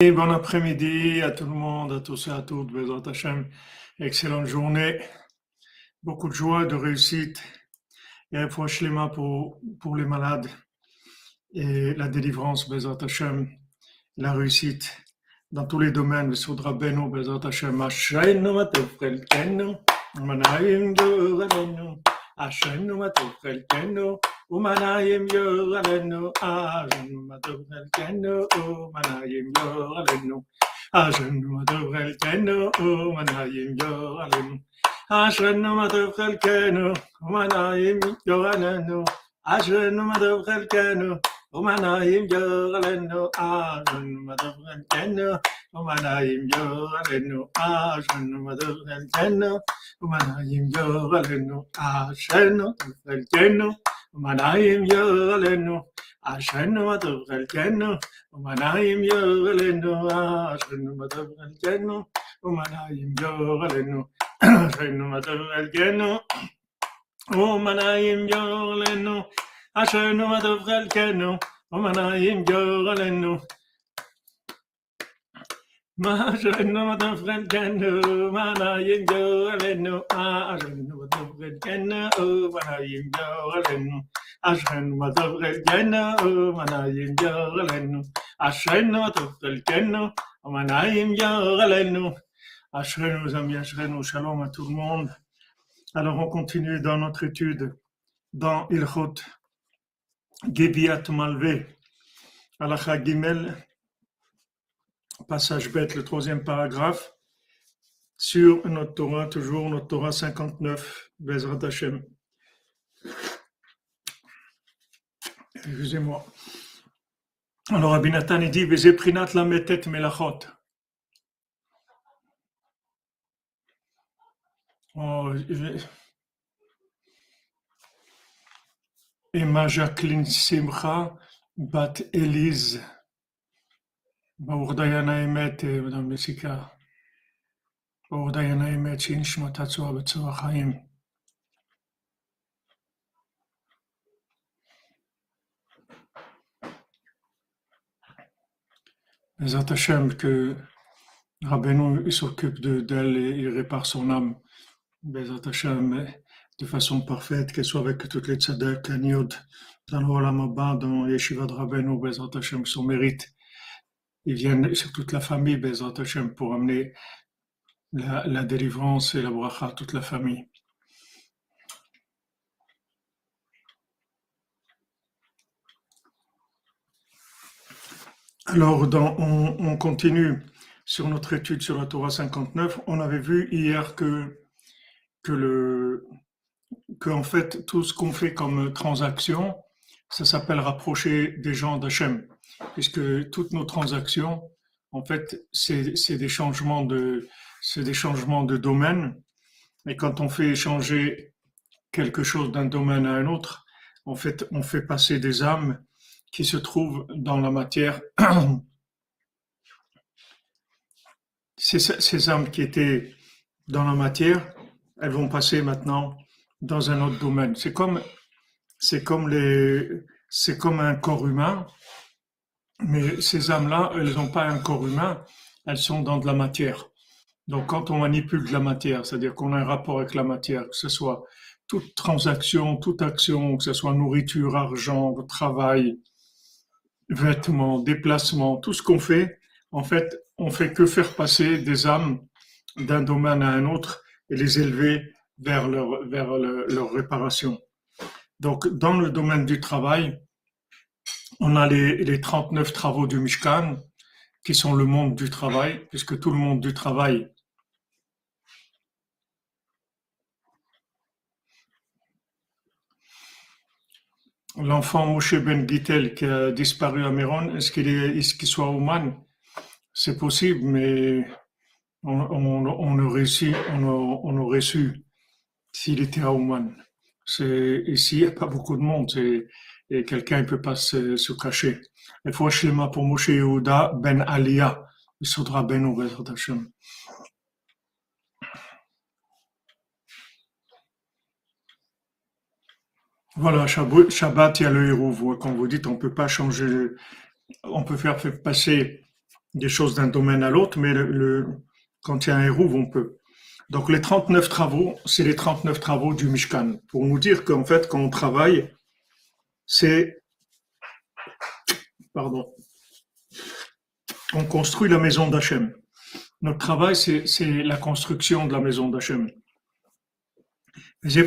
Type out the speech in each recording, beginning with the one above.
Et bon après-midi à tout le monde, à tous et à toutes, Bezrat Hashem. Excellente journée, beaucoup de joie, de réussite, et un fois pour, pour les malades, et la délivrance, Bezrat Hashem, la réussite dans tous les domaines, Soudra Beno, Bezrat Hashem, Hashem, Matefrelkenu, Manayim Yoralenu, Hashem, Matefrelkenu, Umanayim yoralenu Hashem matov elkenu Umanayim yoralenu Hashem matov elkenu Umanayim yoralenu Hashem matov elkenu Umanayim yoralenu Hashem matov elkenu Umanayim yoralenu Hashem matov elkenu O malayim yo aleno, ash no mado del geno. O malayim yo aleno, ash no del geno. O malayim yo aleno. Ash no mado del geno. O malayim yo aleno, ash no geno. O malayim yo aleno. Ash no mado del geno. O. shalom à tout le monde. Alors, on continue dans notre étude dans Ilchot Geviat Malvé, Alacha Gimel, passage bête, le troisième paragraphe, sur notre Torah, toujours notre Torah 59, Bezrat Hashem. Excusez-moi. Alors, Abinatan, il dit, Vezeprinat la metet melachot. Oh, Emma Jacqueline Simcha, Bat Elise, Baurdayana Emet, Madame Messika, Baurdayana Emet, Shinshma Tatsua Betsua Chaim. Les Hashem, que Rabbeinu s'occupe d'elle et il répare son âme. Bezat Hashem, de façon parfaite, qu'elle soit avec toutes les tzaddik, Kanyod, dans le dans Yeshiva de Rabbeinu, Bezrat Hashem, son mérite. Ils viennent sur toute la famille, Bezrat Hashem, pour amener la, délivrance et la bracha à toute la famille. Alors, dans, on, on, continue sur notre étude sur la Torah 59. On avait vu hier que, que le, qu'en fait, tout ce qu'on fait comme transaction, ça s'appelle rapprocher des gens d'Hachem, puisque toutes nos transactions, en fait, c'est des changements de, c'est des changements de domaine. Et quand on fait échanger quelque chose d'un domaine à un autre, en fait, on fait passer des âmes qui se trouvent dans la matière. Ces, ces âmes qui étaient dans la matière, elles vont passer maintenant dans un autre domaine. C'est comme, c'est comme les, c'est comme un corps humain, mais ces âmes-là, elles n'ont pas un corps humain, elles sont dans de la matière. Donc, quand on manipule de la matière, c'est-à-dire qu'on a un rapport avec la matière, que ce soit toute transaction, toute action, que ce soit nourriture, argent, travail, vêtements, déplacements, tout ce qu'on fait, en fait, on fait que faire passer des âmes d'un domaine à un autre et les élever vers leur, vers leur réparation. Donc, dans le domaine du travail, on a les, les 39 travaux du Mishkan, qui sont le monde du travail, puisque tout le monde du travail L'enfant Moshe Ben Gittel qui a disparu à Méron, est-ce qu'il est, est soit humain C'est possible, mais on, aurait su, on, on aurait su s'il était à Ouman. Ici, il n'y a pas beaucoup de monde et quelqu'un ne peut pas se, cacher. Il faut schéma pour Moshe Yehuda ben Aliyah, Sodra ben Hashem. Voilà, Shabbat, il y a le héros. Quand vous dites on peut pas changer, on peut faire passer des choses d'un domaine à l'autre, mais quand il y a un héros, on peut. Donc les 39 travaux, c'est les 39 travaux du Mishkan. Pour nous dire qu'en fait, quand on travaille, c'est... Pardon. On construit la maison d'Hachem. Notre travail, c'est la construction de la maison d'Hachem. Les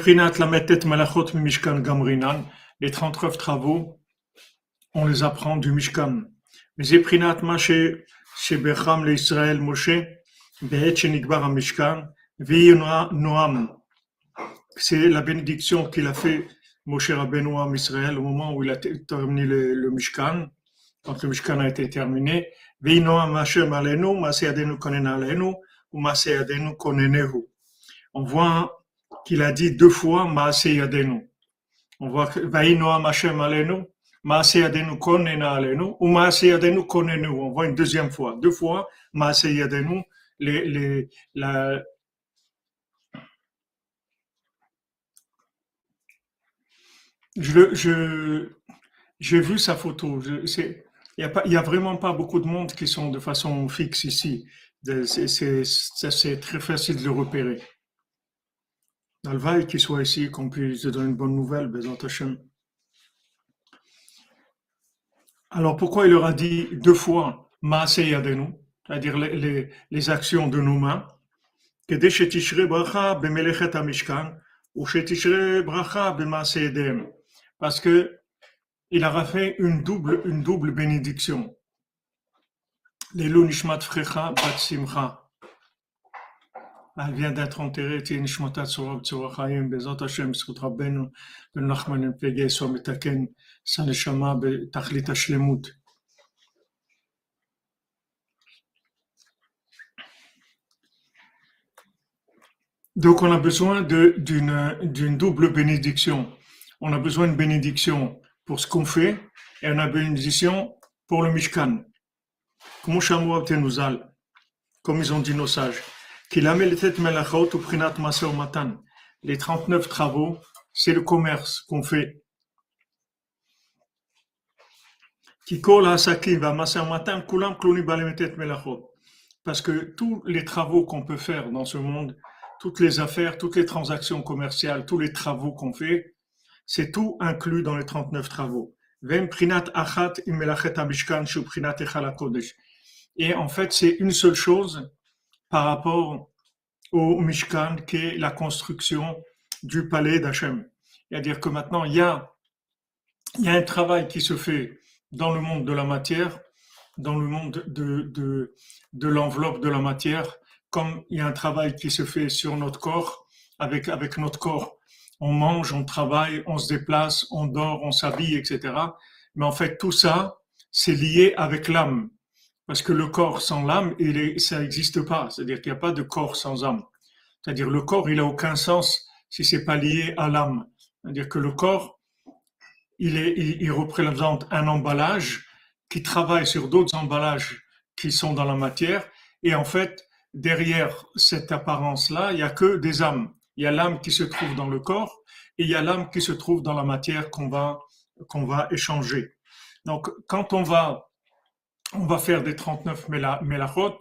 39 travaux, on les apprend du Mishkan. Les Moshe, Behet, Mishkan, Noam. C'est la bénédiction qu'il a fait Moshe Rabbeinu à Israël au moment où il a terminé le, Mishkan, quand le Mishkan a été terminé. On voit qu'il a dit deux fois Maase Yadenu. On voit que Vainoam Hashem Alenu, Maase Yadenu Konena Alenu, ou Maase Yadenu Konenu. On voit une deuxième fois. Deux fois Maase Yadenu, les, les, la, Je, je, j'ai vu sa photo. Il n'y a, a vraiment pas beaucoup de monde qui sont de façon fixe ici. C'est très facile de le repérer. Alvaï qu'il soit ici, qu'on puisse donner une bonne nouvelle, Bézant Alors pourquoi il leur a dit deux fois Maase Yadenu, c'est-à-dire les, les, les, actions de nos mains, que Bracha ou Bracha parce que il a fait une double, une double bénédiction. Lelo Nishmat Frecha Bat Simcha. Elle vient d'être enterrée, Tien Nishmatat Sorab Tsorachayim, Bezat Hashem, Srut Rabbeinu, Ben Nachman Pege, Sometaken, Saneshama, Tachlit Hashlemut. Donc on a besoin d'une double bénédiction on a besoin de bénédiction pour ce qu'on fait et on a bénédiction pour le Mishkan. Comme ils ont dit nos sages, les 39 travaux, c'est le commerce qu'on fait. Parce que tous les travaux qu'on peut faire dans ce monde, toutes les affaires, toutes les transactions commerciales, tous les travaux qu'on fait, c'est tout inclus dans les 39 travaux. Et en fait, c'est une seule chose par rapport au Mishkan, qui est la construction du palais d'Hachem. C'est-à-dire que maintenant, il y, a, un travail qui se fait dans le monde de la matière, dans le monde de, l'enveloppe de la matière, comme il y a un travail qui se fait sur notre corps, avec notre corps on mange, on travaille, on se déplace, on dort, on s'habille, etc. Mais en fait, tout ça, c'est lié avec l'âme. Parce que le corps sans l'âme, ça n'existe pas. C'est-à-dire qu'il n'y a pas de corps sans âme. C'est-à-dire le corps, il n'a aucun sens si c'est pas lié à l'âme. C'est-à-dire que le corps, il, est, il représente un emballage qui travaille sur d'autres emballages qui sont dans la matière. Et en fait, derrière cette apparence-là, il n'y a que des âmes. Il y a l'âme qui se trouve dans le corps et il y a l'âme qui se trouve dans la matière qu'on va, qu'on va échanger. Donc, quand on va, on va faire des 39 mélachot,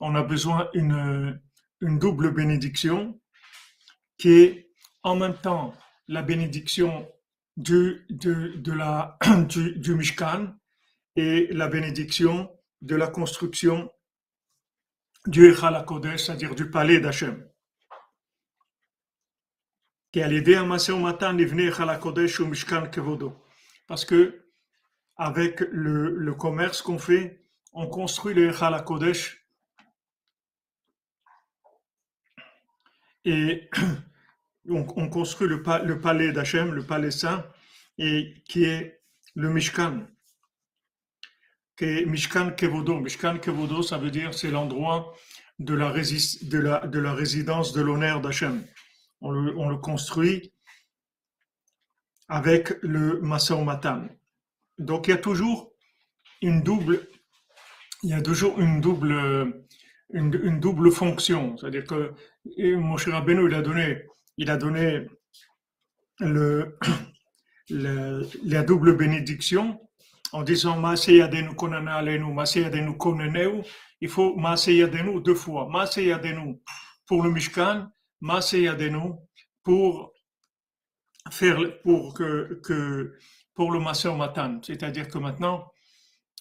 on a besoin d'une une double bénédiction qui est en même temps la bénédiction du, du, du Mishkan et la bénédiction de la construction du Echal c'est-à-dire du palais d'Hachem. Parce que avec le, commerce qu'on fait, on construit le Echal Kodesh et on, on construit le, palais d'Hachem, le palais saint, et qui est le Mishkan. Mishkan Kevodo. Mishkan Kevodo, ça veut dire c'est l'endroit de la, de, la, de la résidence de l'honneur d'Hachem on le, construit avec le Masa Matan. Donc il y a toujours une double, il y a toujours une double, une, double fonction. C'est-à-dire que Moshe Rabbeinu, il a donné, il a donné le, la double bénédiction en disant Maaseyadenu konana alenu, Maaseyadenu koneneu, il faut Maaseyadenu deux fois. Maaseyadenu pour le Mishkan, Maaseyadenu pour faire, pour que, que pour le Maser Matan. C'est-à-dire que maintenant,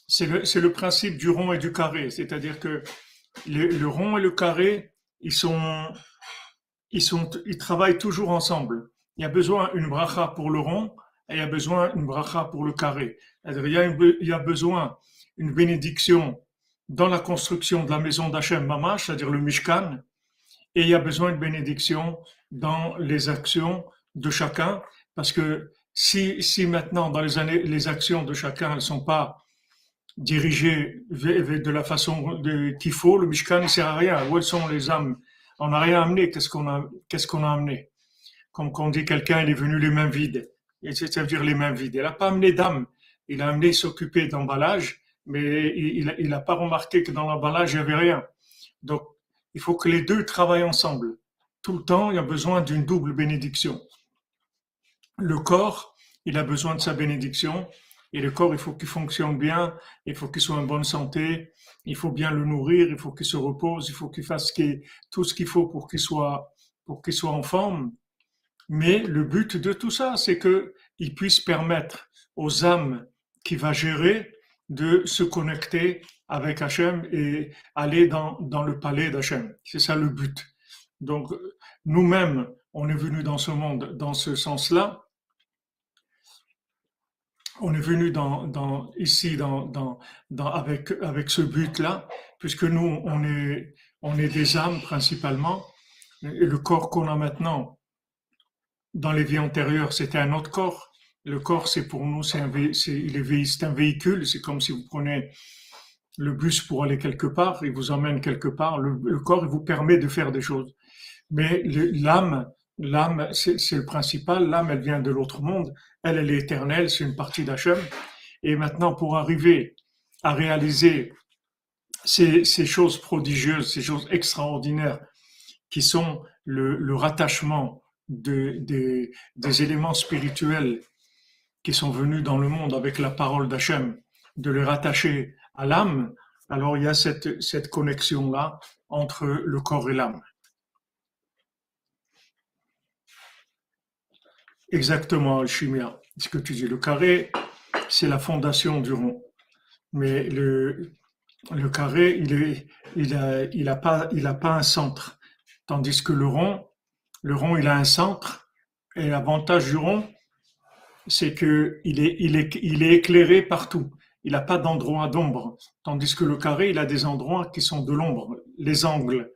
c'est le, le, principe du rond et du carré. C'est-à-dire que le, rond et le carré, ils sont, ils sont, ils travaillent toujours ensemble. Il y a besoin d'une bracha pour le rond et il y a besoin d'une bracha pour le carré. Il y, a il y a besoin d'une bénédiction dans la construction de la maison d'Hachem Mamash, c'est-à-dire le Mishkan, et il y a besoin de bénédiction dans les actions de chacun, parce que si, si maintenant, dans les années, les actions de chacun ne sont pas dirigées de la façon qu'il faut, le Mishkan ne sert à rien. Où sont les âmes? On n'a rien amené. Qu'est-ce qu'on a, qu'est-ce qu'on a amené? Comme quand on dit quelqu'un, il est venu les mains vides. C'est-à-dire les mains vides. Il n'a pas amené d'âme. Il a amené s'occuper d'emballage, mais il n'a pas remarqué que dans l'emballage, il n'y avait rien. Donc, il faut que les deux travaillent ensemble. Tout le temps, il y a besoin d'une double bénédiction. Le corps, il a besoin de sa bénédiction. Et le corps, il faut qu'il fonctionne bien, il faut qu'il soit en bonne santé, il faut bien le nourrir, il faut qu'il se repose, il faut qu'il fasse tout ce qu'il faut pour qu'il soit, qu'il en forme. Mais le but de tout ça, c'est qu'il puisse permettre aux âmes qui va gérer de se connecter avec Hachem et aller dans, dans le palais d'Hachem. C'est ça le but. Donc, nous-mêmes, on est venus dans ce monde dans ce sens-là. On est venu dans, dans, ici dans, dans, dans, avec, avec ce but-là, puisque nous, on est, on est des âmes principalement, et le corps qu'on a maintenant, dans les vies antérieures, c'était un autre corps. Le corps, c'est pour nous, c'est un, c'est un véhicule. C'est comme si vous prenez le bus pour aller quelque part, il vous emmène quelque part. Le, corps, il vous permet de faire des choses. Mais l'âme, l'âme, c'est, le principal. L'âme, elle vient de l'autre monde. Elle, elle est éternelle. C'est une partie d'Hachem. Et maintenant, pour arriver à réaliser ces, choses prodigieuses, ces choses extraordinaires, qui sont le, rattachement de, de, des éléments spirituels qui sont venus dans le monde avec la parole d'Hachem, de les rattacher à l'âme, alors il y a cette, connexion-là entre le corps et l'âme. Exactement, Alchimia. Ce que tu dis, le carré, c'est la fondation du rond. Mais le, carré, il est, il a, il a pas, pas un centre. Tandis que le rond, le rond, il a un centre. Et l'avantage du rond, c'est que il est, il est, il est éclairé partout. Il n'a pas d'endroit d'ombre. Tandis que le carré, il a des endroits qui sont de l'ombre. Les angles.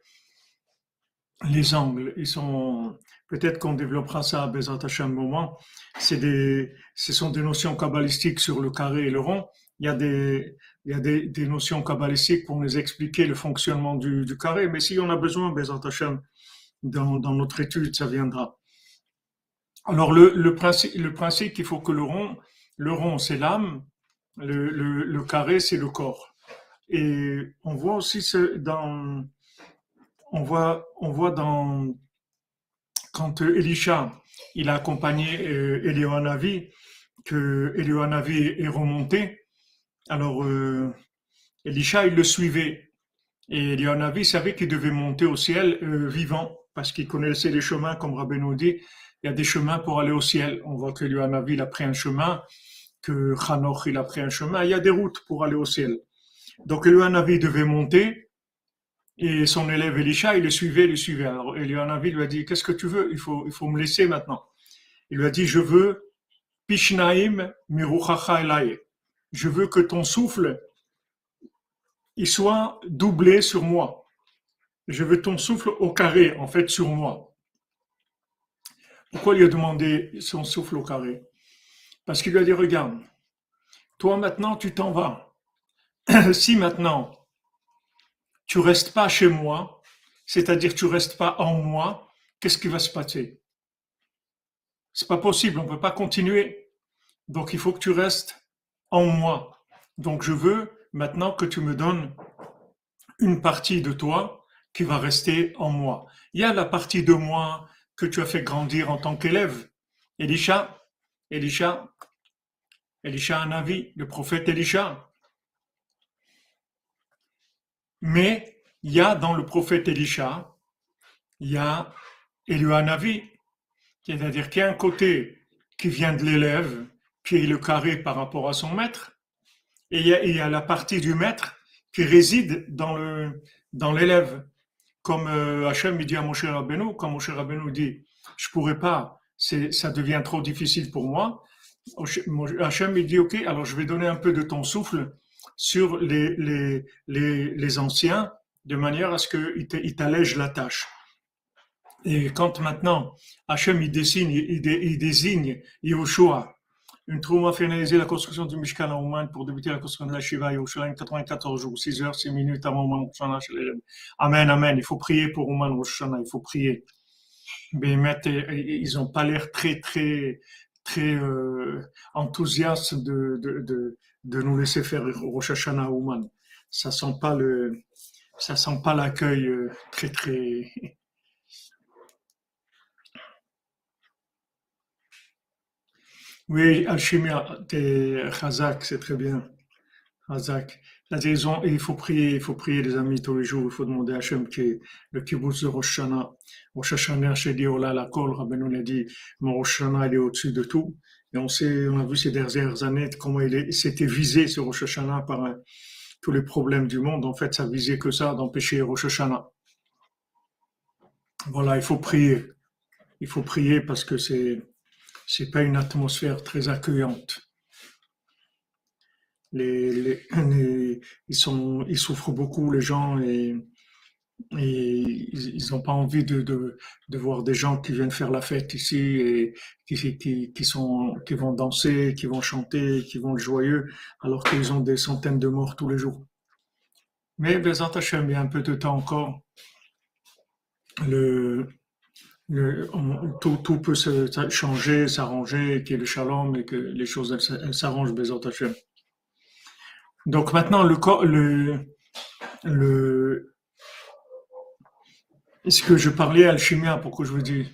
Les angles, ils sont, peut-être qu'on développera ça à Bezat un moment. C'est des, ce sont des notions kabbalistiques sur le carré et le rond. Il y a des, il y a des, notions kabbalistiques pour nous expliquer le fonctionnement du, du carré. Mais si on a besoin, Bezat Hashem, dans, dans notre étude, ça viendra. Alors le, le principe, le principe qu'il faut que le rond, le rond c'est l'âme, le, carré c'est le corps. Et on voit aussi ce, dans, on voit, on voit dans quand Elisha il a accompagné euh, que Elioanavi est remonté. Alors euh, Elisha il le suivait et Elioanavi savait qu'il devait monter au ciel euh, vivant parce qu'il connaissait les chemins comme Rabbeinu dit il y a des chemins pour aller au ciel. On voit que il a pris un chemin, que Hanoch, il a pris un chemin. Il y a des routes pour aller au ciel. Donc Yohanavi devait monter et son élève Elisha, il le suivait, il le suivait. Alors Yohanavi lui a dit, qu'est-ce que tu veux? Il faut, il faut me laisser maintenant. Il lui a dit, je veux Pishnaim Miruchacha Elai. Je veux que ton souffle, il soit doublé sur moi. Je veux ton souffle au carré, en fait, sur moi. Pourquoi lui a demandé son souffle au carré? Parce qu'il lui a dit, regarde, toi maintenant tu t'en vas. si maintenant tu restes pas chez moi, c'est-à-dire tu restes pas en moi, qu'est-ce qui va se passer? C'est pas possible, on ne peut pas continuer. Donc il faut que tu restes en moi. Donc je veux maintenant que tu me donnes une partie de toi qui va rester en moi. Il y a la partie de moi que tu as fait grandir en tant qu'élève. Elisha, Elisha, Elisha Anavi, le prophète Elisha. Mais il y a dans le prophète Elisha, il y a Navi, c'est-à-dire qu'il y a un côté qui vient de l'élève, qui est le carré par rapport à son maître, et il y a, la partie du maître qui réside dans le dans l'élève. Comme euh, Hachem dit à Moshe Rabbeinu, quand Moshe Rabbeinu dit « je pourrais pas, ça devient trop difficile pour moi », Hachem il dit « ok, alors je vais donner un peu de ton souffle sur les, les, les, les anciens, de manière à ce qu'ils t'allègent la tâche. » Et quand maintenant Hachem il, dessine, il, désigne Yahushua, une trouma finalisé la construction du Mishkan en Oman pour débuter la construction de la Shiva Yerushalayim 94 jours, 6 heures, 6 minutes avant Oman Amen, Amen. Il faut prier pour Oman Rosh il faut prier. Ils n'ont pas l'air très, très, très euh, enthousiastes de, de, de, nous laisser faire Rosh Hashanah Oman. Ça sent pas le, ça sent pas l'accueil euh, très, très, Oui, alchimie, t'es Khazak, c'est très bien. La raison, il faut prier, il faut prier les amis tous les jours, il faut demander à Hachem qui est le kibbutz de Rosh Hashanah. Rosh Hashanah, oh là, la kol, Rabbeinu a dit, mon Rosh il est au-dessus de tout. Et on sait, on a vu ces dernières années comment il s'était visé ce Rosh Hashanah par tous les problèmes du monde. En fait, ça visait que ça, d'empêcher Rosh. Voilà, il faut prier. Il faut prier parce que c'est, c'est pas une atmosphère très accueillante. Ils, souffrent beaucoup, les gens, et, ils n'ont pas envie de, voir des gens qui viennent faire la fête ici et qui, sont, qui vont danser, qui vont chanter, qui vont être joyeux, alors qu'ils ont des centaines de morts tous les jours. Mais Bézant Hachem, il y a un peu de temps encore. Tout, peut se changer, s'arranger, qu'il y ait le shalom et que les choses s'arrangent, Bézot Hachem. Donc maintenant, le, le, le, est-ce que je parlais alchimie pour que je vous dise,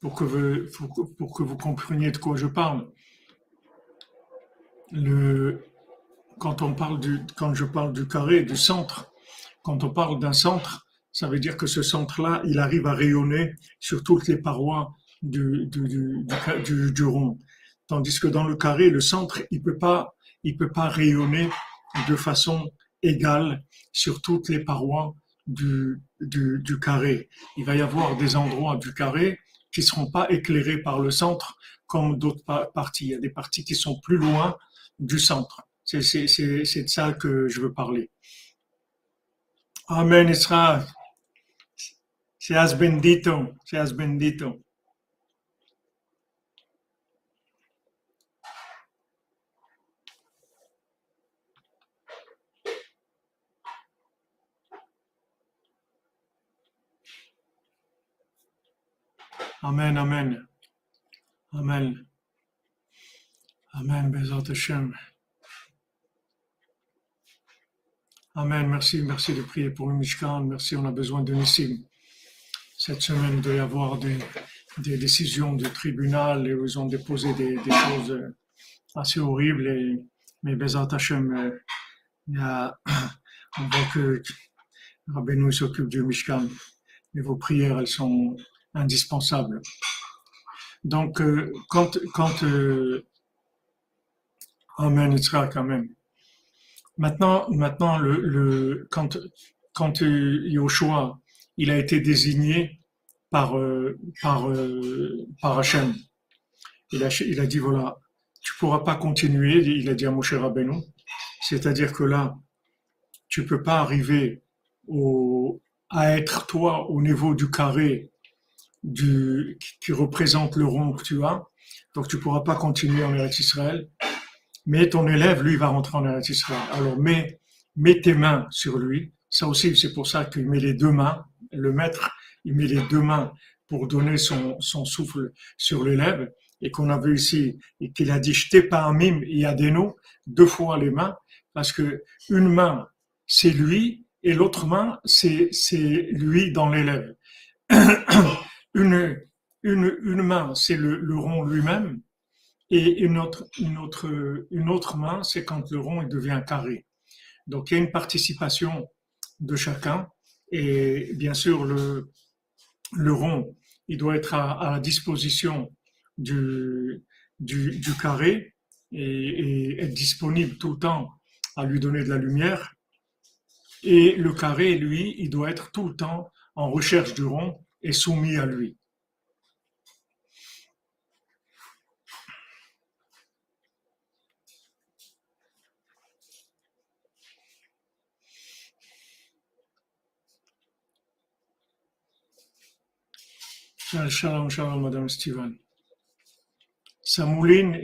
pour que vous, pour que vous compreniez de quoi je parle. Le, quand on parle du, quand je parle du carré, du centre, quand on parle d'un centre, ça veut dire que ce centre-là, il arrive à rayonner sur toutes les parois du, du, rond. Tandis que dans le carré, le centre, il peut pas, il peut pas rayonner de façon égale sur toutes les parois du, du, carré. Il va y avoir des endroits du carré qui seront pas éclairés par le centre comme d'autres parties. Il y a des parties qui sont plus loin du centre. C'est de ça que je veux parler. Amen, Israël. Seas bendito, seas bendito. Amen, amen. Amen. Amen, Bezat Hashem. Amen, merci, merci de prier pour le Mishkan. Merci, on a besoin de Nissim cette semaine, il doit y avoir des, décisions du tribunal et ils ont déposé des, choses assez horribles. Mais Bezat Hashem, euh, il y a, on voit que Rabbeinu s'occupe du Mishkan. Et vos prières, elles sont indispensables. Donc, euh, quand, quand euh, Amen, il sera quand même. Maintenant, maintenant le, quand, quand Yoshua il a été désigné par, euh, par, euh, par Hachem. Il a, il a dit, voilà, tu pourras pas continuer, il a dit à Moshe Rabbeinu, c'est-à-dire que là, tu peux pas arriver au, à être toi au niveau du carré du, qui représente le rond que tu as, donc tu pourras pas continuer en Eretz Israël, mais ton élève, lui, va rentrer en Eretz Israël. Alors mets, mets tes mains sur lui, ça aussi c'est pour ça qu'il met les deux mains, le maître, il met les deux mains pour donner son, son souffle sur l'élève, et qu'on a vu ici, et qu'il a dit, jetez pas un mime, il y a des noms, deux fois les mains, parce que une main, c'est lui, et l'autre main, c'est, c'est lui dans l'élève. une, une, une main, c'est le, rond lui-même, Et une autre, une autre, une autre main, c'est quand le rond il devient carré. Donc il y a une participation de chacun. Et bien sûr, le, le rond, il doit être à, la disposition du, du, du carré et, et, être disponible tout le temps à lui donner de la lumière. Et le carré, lui, il doit être tout le temps en recherche du rond et soumis à lui. Shalom, shalom, Madame Steven. Ça mouline,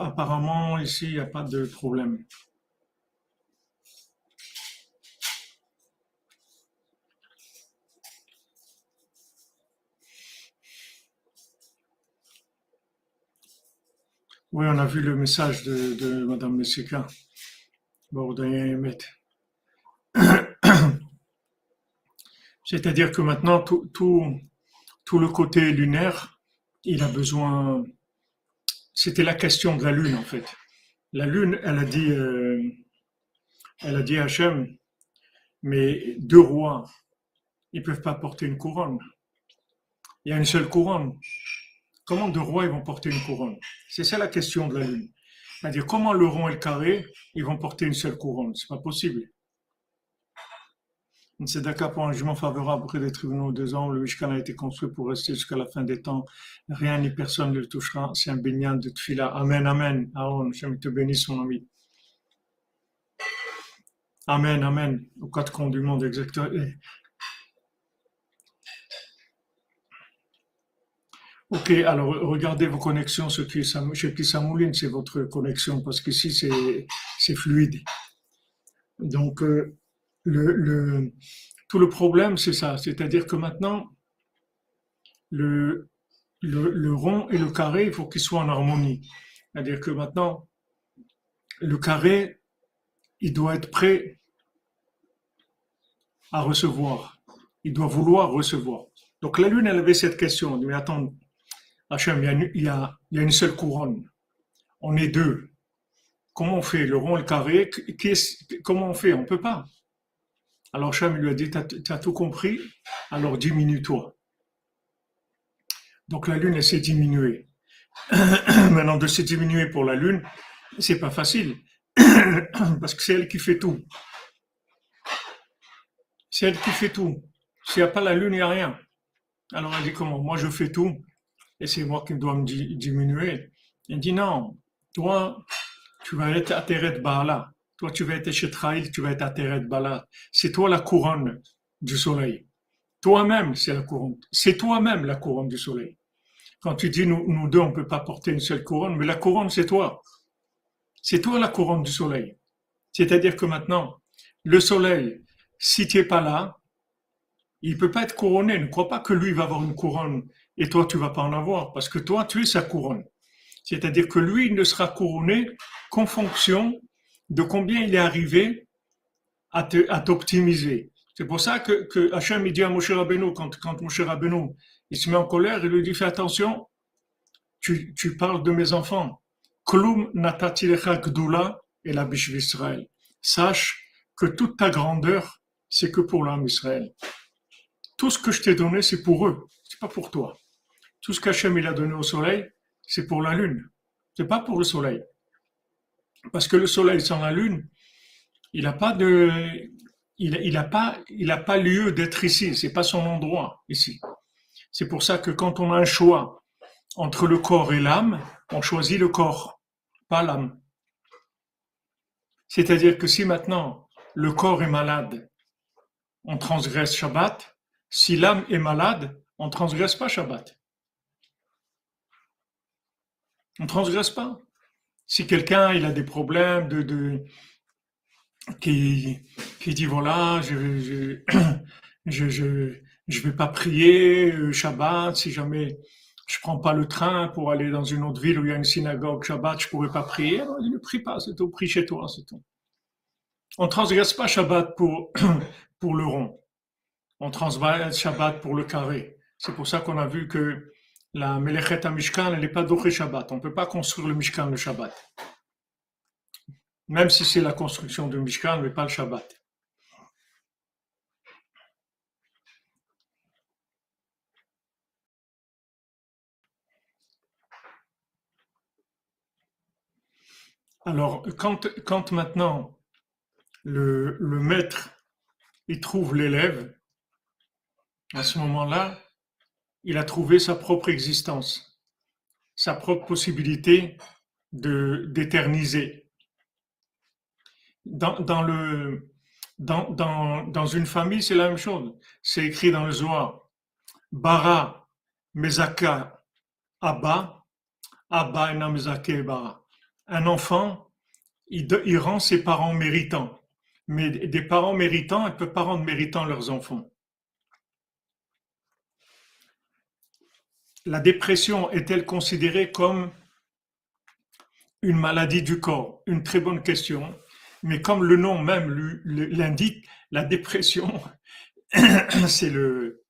apparemment, ici, il n'y a pas de problème. Oui, on a vu le message de, de Madame Messika. C'est-à-dire que maintenant, tout, le côté lunaire, il a besoin. C'était la question de la lune en fait. La lune, elle a dit, euh, elle a dit à Hachem, mais deux rois, ils peuvent pas porter une couronne. Il y a une seule couronne. Comment deux rois ils vont porter une couronne? C'est ça la question de la lune. C'est-à-dire comment le rond et le carré ils vont porter une seule couronne? C'est pas possible. C'est d'accord pour un jugement favorable auprès des tribunaux deux ans. Le Mishkan a été construit pour rester jusqu'à la fin des temps. Rien ni personne ne le touchera. C'est un baignant de tfila. Amen, amen. Aaron, je te bénisse, mon ami. Amen, amen. Aux quatre coins du monde, exactement. Ok, alors regardez vos connexions, ce qui, ce qui c'est votre connexion, parce qu'ici, c'est fluide. Donc, euh, tout le problème, c'est ça. C'est-à-dire que maintenant, le, le, rond et le carré, il faut qu'ils soient en harmonie. C'est-à-dire que maintenant, le carré, il doit être prêt à recevoir. Il doit vouloir recevoir. Donc la Lune, elle avait cette question. Mais attends, Hachem, il y, a, une seule couronne. On est deux. Comment on fait? Le rond et le carré Comment on fait? On ne peut pas. Alors Cham lui a dit, tu as tout compris, alors diminue-toi. Donc la lune, elle s'est diminuée. Maintenant, de se diminuer pour la lune, c'est pas facile, parce que c'est elle qui fait tout. C'est elle qui fait tout. S'il n'y a pas la lune, il n'y a rien. Alors elle dit comment? Moi, je fais tout, et c'est moi qui dois me diminuer. Elle dit non, toi, tu vas être atterré de là. Toi, tu vas être chez Trail, tu vas être à Teret Bala. C'est toi la couronne du soleil. Toi-même, c'est la couronne. C'est toi-même la couronne du soleil. Quand tu dis nous, nous deux, on ne peut pas porter une seule couronne, mais la couronne, c'est toi. C'est toi la couronne du soleil. C'est-à-dire que maintenant, le soleil, si tu n'es pas là, il ne peut pas être couronné. Ne crois pas que lui va avoir une couronne et toi, tu vas pas en avoir, parce que toi, tu es sa couronne. C'est-à-dire que lui, il ne sera couronné qu'en fonction de combien il est arrivé à t'optimiser. C'est pour ça que, que Hachem il dit à Moshe Rabbeinu, quand, quand Moshe Rabbeinu il se met en colère, il lui dit fais attention, tu, tu parles de mes enfants. Klum natatilecha et la Israël. Sache que toute ta grandeur, c'est que pour l'âme Israël. Tout ce que je t'ai donné, c'est pour eux, c'est pas pour toi. Tout ce qu'Hachem a donné au soleil, c'est pour la lune, c'est pas pour le soleil. Parce que le soleil sans la lune, il n'a pas de, il, il pas, il a pas lieu d'être ici. C'est pas son endroit ici. C'est pour ça que quand on a un choix entre le corps et l'âme, on choisit le corps, pas l'âme. C'est-à-dire que si maintenant le corps est malade, on transgresse Shabbat. Si l'âme est malade, on transgresse pas Shabbat. On transgresse pas si quelqu'un il a des problèmes de, qui, dit voilà, je je, je, je, je vais pas prier euh, Shabbat, si jamais je prends pas le train pour aller dans une autre ville où il y a une synagogue Shabbat, je pourrais pas prier. Non, ne prie pas, c'est tout, prie chez toi, c'est tout. On transgresse pas Shabbat pour, pour le rond. On transgresse Shabbat pour le carré. C'est pour ça qu'on a vu que la Melechet Mishkan, elle n'est pas d'Oché Shabbat. On ne peut pas construire le Mishkan le Shabbat. Même si c'est la construction du Mishkan, mais pas le Shabbat. Alors, quand, maintenant le, le maître il trouve l'élève, à ce moment-là, il a trouvé sa propre existence, sa propre possibilité de d'éterniser. Dans, dans, le, dans, dans, dans une famille, c'est la même chose. C'est écrit dans le Zohar. Bara, Mezaka, Abba, Abba et Mezake Bara. Un enfant, il, rend ses parents méritants. Mais des parents méritants ne peuvent pas rendre méritants leurs enfants. La dépression est-elle considérée comme une maladie du corps? Une très bonne question. Mais comme le nom même l'indique, la dépression, c'est le,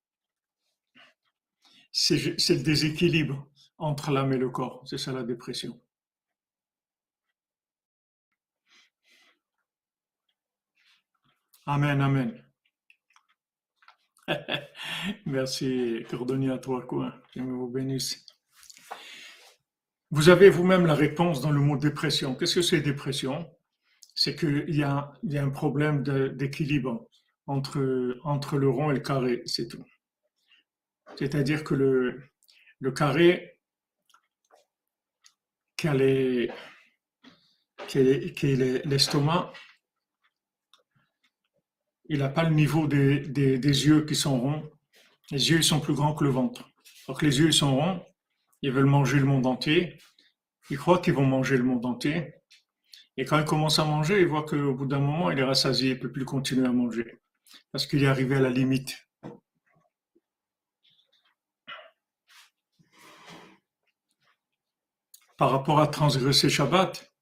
déséquilibre entre l'âme et le corps. C'est ça la dépression. Amen, amen. Merci, cordonnier à trois coins. Vous bénisse. Vous avez vous-même la réponse dans le mot dépression. Qu'est-ce que c'est dépression? C'est qu'il y a, un problème d'équilibre entre, le rond et le carré, c'est tout. C'est-à-dire que le carré, qui est l'estomac, il n'a pas le niveau des, yeux qui sont ronds. Les yeux sont plus grands que le ventre. Donc les yeux sont ronds, ils veulent manger le monde entier. Ils croient qu'ils vont manger le monde entier. Et quand ils commencent à manger, ils voient qu'au bout d'un moment, il est rassasié, il ne peut plus continuer à manger. Parce qu'il est arrivé à la limite. Par rapport à transgresser Shabbat,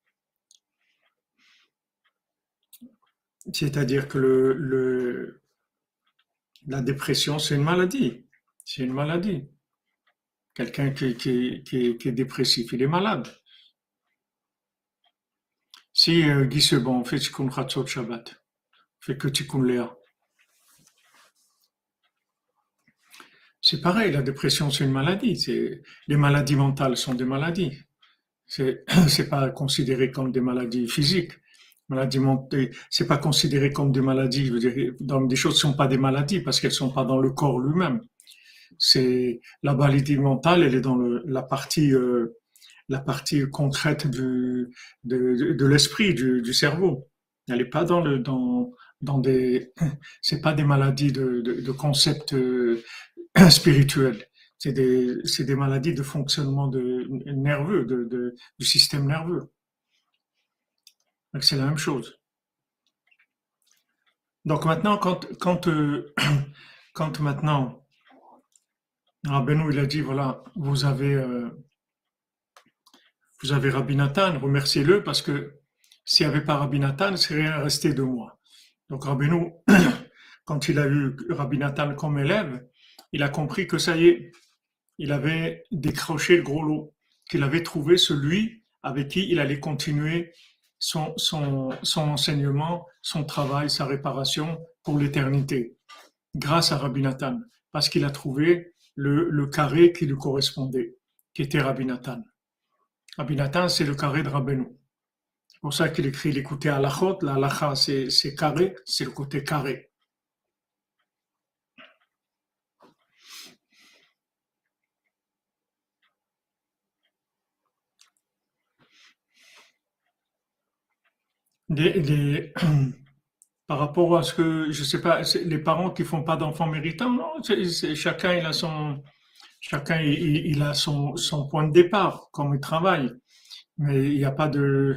C'est-à-dire que la dépression, c'est une maladie. C'est une maladie. Quelqu'un qui, est dépressif, il est malade. Si euh, Guy Sebon fait Tikkun Shabbat, fait que Tikkun Léa, c'est pareil, la dépression, c'est une maladie. Les maladies mentales sont des maladies. C'est pas considéré comme des maladies physiques. Maladie mentale, c'est pas considéré comme des maladies. Je veux dire, des choses ne sont pas des maladies parce qu'elles sont pas dans le corps lui-même. C'est la maladie mentale, elle est dans le, la partie, euh, la partie concrète du, de, de, l'esprit, du, du, cerveau. Elle n'est pas dans le, dans, dans des, c'est pas des maladies de, de, de concepts euh, spirituels. C'est des, c'est des maladies de fonctionnement de, nerveux, de, du système nerveux c'est la même chose. Donc maintenant, quand, quand, euh, quand maintenant, Rabbeinu, il a dit, voilà, vous avez, euh, vous avez Rabbi Nathan, remerciez-le parce que s'il n'y avait pas Rabbi Nathan, c'est rien resté de moi. Donc Rabbeinu, quand il a eu Rabbi Nathan comme élève, il a compris que ça y est, il avait décroché le gros lot, qu'il avait trouvé celui avec qui il allait continuer son, enseignement, son travail, sa réparation pour l'éternité, grâce à Rabbi Nathan, parce qu'il a trouvé le, le, carré qui lui correspondait, qui était Rabbi Nathan. Rabbi Nathan, c'est le carré de Rabbeinu. C'est pour ça qu'il écrit l'écouter à la chôte, la lacha, c'est carré, c'est le côté carré. par rapport à ce que, je sais pas, les parents qui font pas d'enfants méritants, chacun il a son, chacun il, a son point de départ, comme il travaille. Mais il n'y a pas de,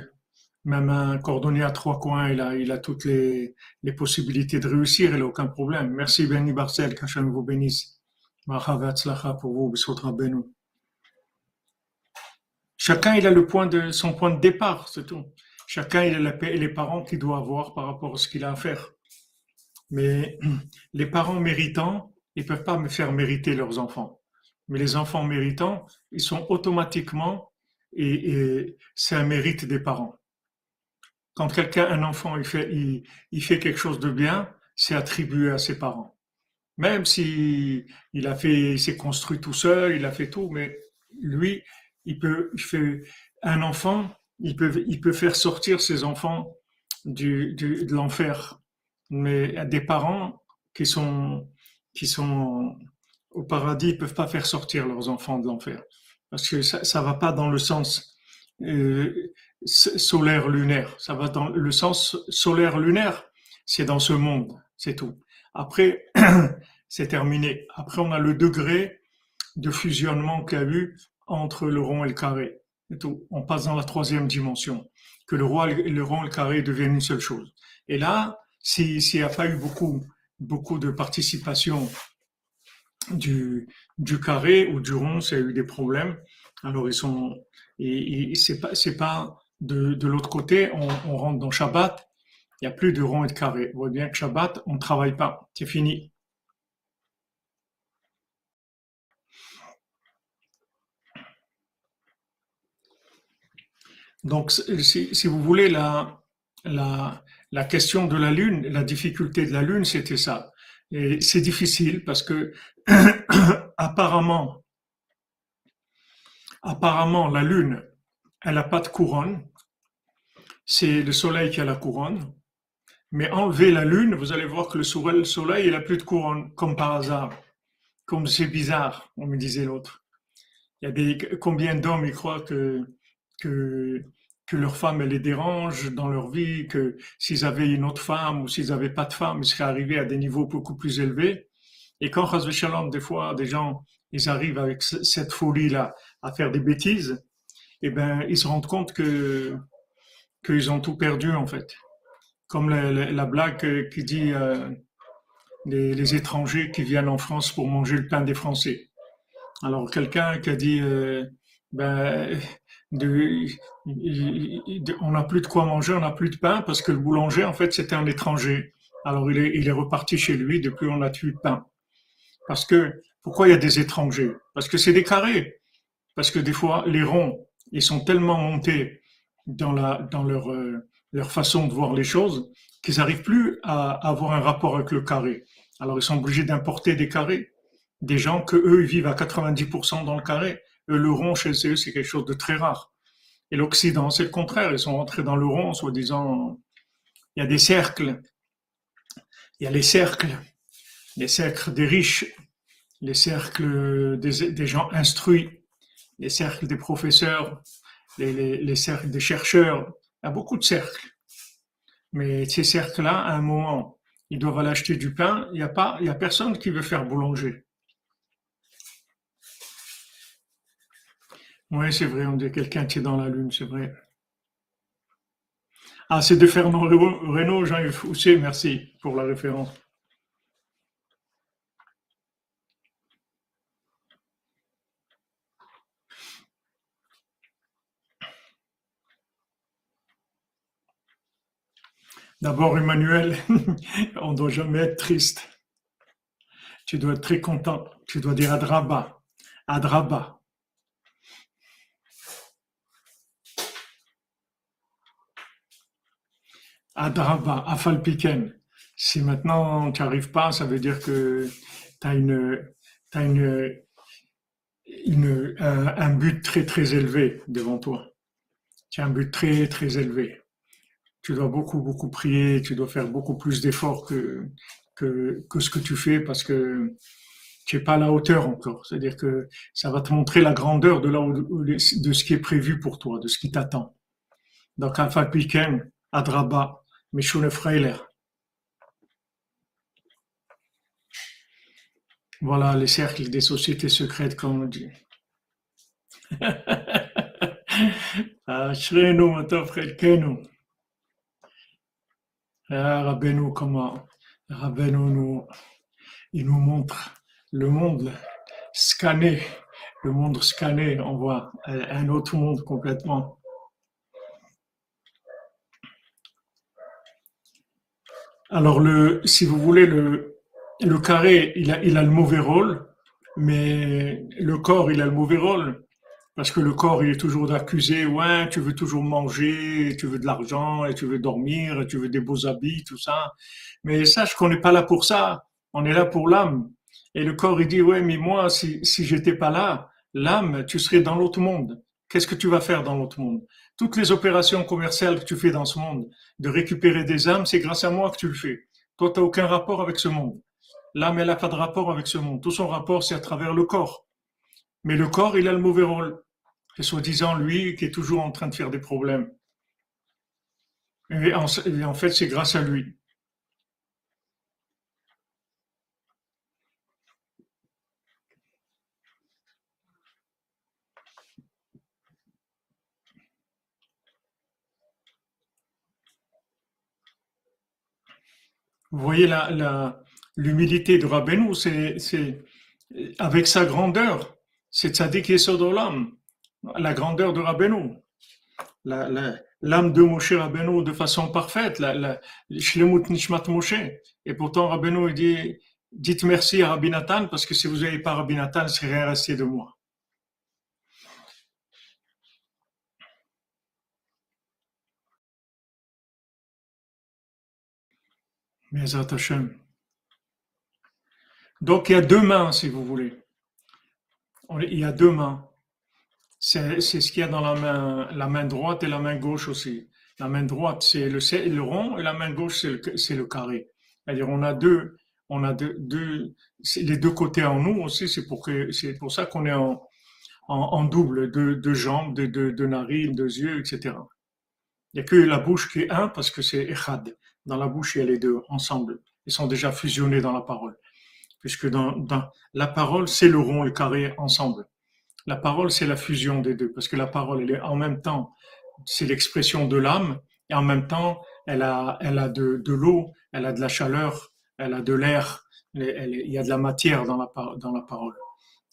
même un cordonnier à trois coins, il a, il a toutes les, les possibilités de réussir, il n'a aucun problème. Merci Benny Barcel, qu'Hachem vous bénisse. pour vous, Chacun il a le point de, son point de départ, c'est tout. Chacun il a les parents qu'il doit avoir par rapport à ce qu'il a à faire. Mais les parents méritants, ils peuvent pas me faire mériter leurs enfants. Mais les enfants méritants, ils sont automatiquement, et, c'est un mérite des parents. Quand quelqu'un, un enfant, il fait, il, fait quelque chose de bien, c'est attribué à ses parents. Même si il a fait, il s'est construit tout seul, il a fait tout, mais lui, il peut, il fait, un enfant, il peut, il peut faire sortir ses enfants du, du de l'enfer. Mais des parents qui sont, qui sont au paradis, ils peuvent pas faire sortir leurs enfants de l'enfer. Parce que ça, ça va pas dans le sens euh, solaire lunaire. Ça va dans le sens solaire lunaire. C'est dans ce monde, c'est tout. Après, c'est terminé. Après, on a le degré de fusionnement qu'il y a eu entre le rond et le carré. Tout. On passe dans la troisième dimension, que le, roi, le rond et le carré deviennent une seule chose. Et là, s'il n'y a pas eu beaucoup, beaucoup de participation du, du carré ou du rond, s'il y a eu des problèmes, alors ils sont, et, et c'est pas, c'est pas de, de l'autre côté, on, on, rentre dans Shabbat, il n'y a plus de rond et de carré. Vous voyez bien que Shabbat, on ne travaille pas, c'est fini. Donc, si, si vous voulez, la, la, la question de la Lune, la difficulté de la Lune, c'était ça. Et c'est difficile parce que apparemment, apparemment, la Lune, elle n'a pas de couronne. C'est le Soleil qui a la couronne. Mais enlever la Lune, vous allez voir que le Soleil, il n'a plus de couronne, comme par hasard. Comme c'est bizarre, on me disait l'autre. Il y a des, combien d'hommes ils croient que, que que leur femme elle les dérange dans leur vie, que s'ils avaient une autre femme ou s'ils n'avaient pas de femme, ils seraient arrivés à des niveaux beaucoup plus élevés. Et quand Shalom, des fois, des gens, ils arrivent avec cette folie-là à faire des bêtises, eh ben, ils se rendent compte que qu'ils ont tout perdu en fait. Comme la, blague qui dit euh, les, étrangers qui viennent en France pour manger le pain des Français. Alors quelqu'un qui a dit euh, ben, on n'a plus de quoi manger, on n'a plus de pain parce que le boulanger, en fait, c'était un étranger. Alors il est, il est reparti chez lui, depuis on n'a plus de pain. Parce que, pourquoi il y a des étrangers? Parce que c'est des carrés. Parce que des fois, les ronds, ils sont tellement montés dans, la, dans leur, euh, leur façon de voir les choses qu'ils n'arrivent plus à, avoir un rapport avec le carré. Alors ils sont obligés d'importer des carrés. Des gens que eux, ils vivent à 90% dans le carré le rond chez eux, c'est quelque chose de très rare. Et l'Occident, c'est le contraire. Ils sont rentrés dans le rond, soi-disant, il y a des cercles. Il y a les cercles, les cercles des riches, les cercles des, gens instruits, les cercles des professeurs, les, cercles des chercheurs. Il y a beaucoup de cercles. Mais ces cercles-là, à un moment, ils doivent aller acheter du pain. Il n'y a pas, il y a personne qui veut faire boulanger. Oui, c'est vrai, on dit quelqu'un qui est dans la Lune, c'est vrai. Ah, c'est de Fernand Renault, Jean-Yves Fousset, merci pour la référence. D'abord, Emmanuel, on ne doit jamais être triste. Tu dois être très content. Tu dois dire Adraba. Adraba. Adraba, Afalpiken. Si maintenant tu n'arrives pas, ça veut dire que tu as, une, as une, un, but très très élevé devant toi. Tu as un but très très élevé. Tu dois beaucoup beaucoup prier, tu dois faire beaucoup plus d'efforts que, que, que ce que tu fais parce que tu n'es pas à la hauteur encore. C'est-à-dire que ça va te montrer la grandeur de, là de ce qui est prévu pour toi, de ce qui t'attend. Donc, Afalpiken, Adraba, Michune Freiler. Voilà les cercles des sociétés secrètes, comme on dit. Chelkenu. Ah, Rabbeinu, comment? Rabbeinu nous, il nous montre le monde scanné, le monde scanné, on voit un autre monde complètement. Alors, le, si vous voulez, le, le carré, il a, il a le mauvais rôle. mais le corps, il a le mauvais rôle. Parce que le corps, il est toujours d'accusé, ouais, tu veux toujours manger, tu veux de l'argent, et tu veux dormir, et tu veux des beaux habits, tout ça. Mais sache qu'on n'est pas là pour ça. On est là pour l'âme. Et le corps, il dit, ouais, mais moi, si, si j'étais pas là, l'âme, tu serais dans l'autre monde. Qu'est-ce que tu vas faire dans l'autre monde? Toutes les opérations commerciales que tu fais dans ce monde, de récupérer des âmes, c'est grâce à moi que tu le fais. Toi, tu n'as aucun rapport avec ce monde. L'âme, elle n'a pas de rapport avec ce monde. Tout son rapport, c'est à travers le corps. Mais le corps, il a le mauvais rôle. C'est soi-disant lui qui est toujours en train de faire des problèmes. Et en, fait, c'est grâce à lui. Vous voyez la, l'humilité de Rabbeinu, c'est, avec sa grandeur, c'est Tzadik Sodolam la grandeur de Rabbeinu, l'âme de Moshe Rabbeinu de façon parfaite, la, la Nishmat Moshe. Et pourtant, Rabbeinu dit, dites merci à Rabbi Nathan, parce que si vous n'avez pas Rabbi Nathan, il serait rien resté de moi. Donc il y a deux mains, si vous voulez. Il y a deux mains. C'est ce qu'il y a dans la main, la main droite et la main gauche aussi. La main droite, c'est le, le, rond et la main gauche, c'est le, le, carré. C'est-à-dire, on a deux, on a deux, les deux côtés en nous aussi. C'est pour pour ça qu'on est en, en, double, deux, deux jambes, deux, deux, narines, deux yeux, etc. Il n'y a que la bouche qui est un parce que c'est echad. Dans la bouche, a les deux ensemble. Ils sont déjà fusionnés dans la parole. Puisque dans, la parole, c'est le rond et le carré ensemble. La parole, c'est la fusion des deux, parce que la parole, en même temps, c'est l'expression de l'âme, et en même temps, elle a, de l'eau, elle a de la chaleur, elle a de l'air, il y a de la matière dans la, dans la parole.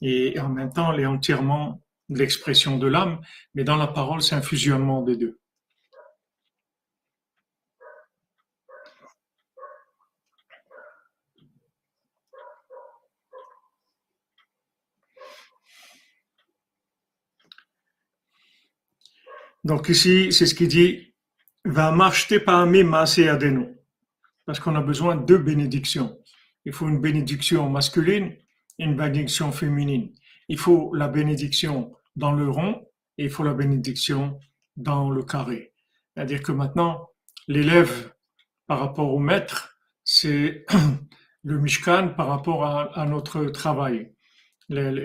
Et en même temps, elle est entièrement l'expression de l'âme, mais dans la parole, c'est un fusionnement des deux. Donc ici, c'est ce qu'il dit, va m'acheter parmi et adeno. Parce qu'on a besoin de deux bénédictions. Il faut une bénédiction masculine et une bénédiction féminine. Il faut la bénédiction dans le rond et il faut la bénédiction dans le carré. C'est-à-dire que maintenant, l'élève par rapport au maître, c'est le Mishkan par rapport à, notre travail.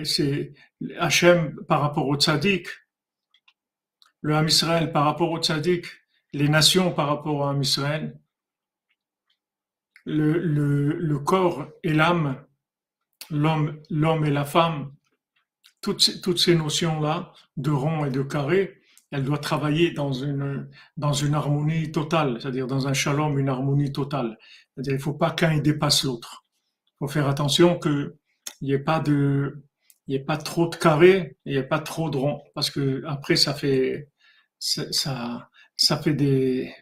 C'est Hachem par rapport au tzaddik, le Ham Israël par rapport au tzaddik, les nations par rapport au Ham Israël, le, corps et l'âme, l'homme, et la femme, toutes, toutes ces notions-là de rond et de carré, elles doivent travailler dans une, dans une harmonie totale, c'est-à-dire dans un shalom, une harmonie totale. C'est-à-dire il ne faut pas qu'un dépasse l'autre. Il faut faire attention qu'il n'y ait pas de, ait pas trop de carré, il n'y ait pas trop de rond, parce que après ça fait, ça, ça fait des,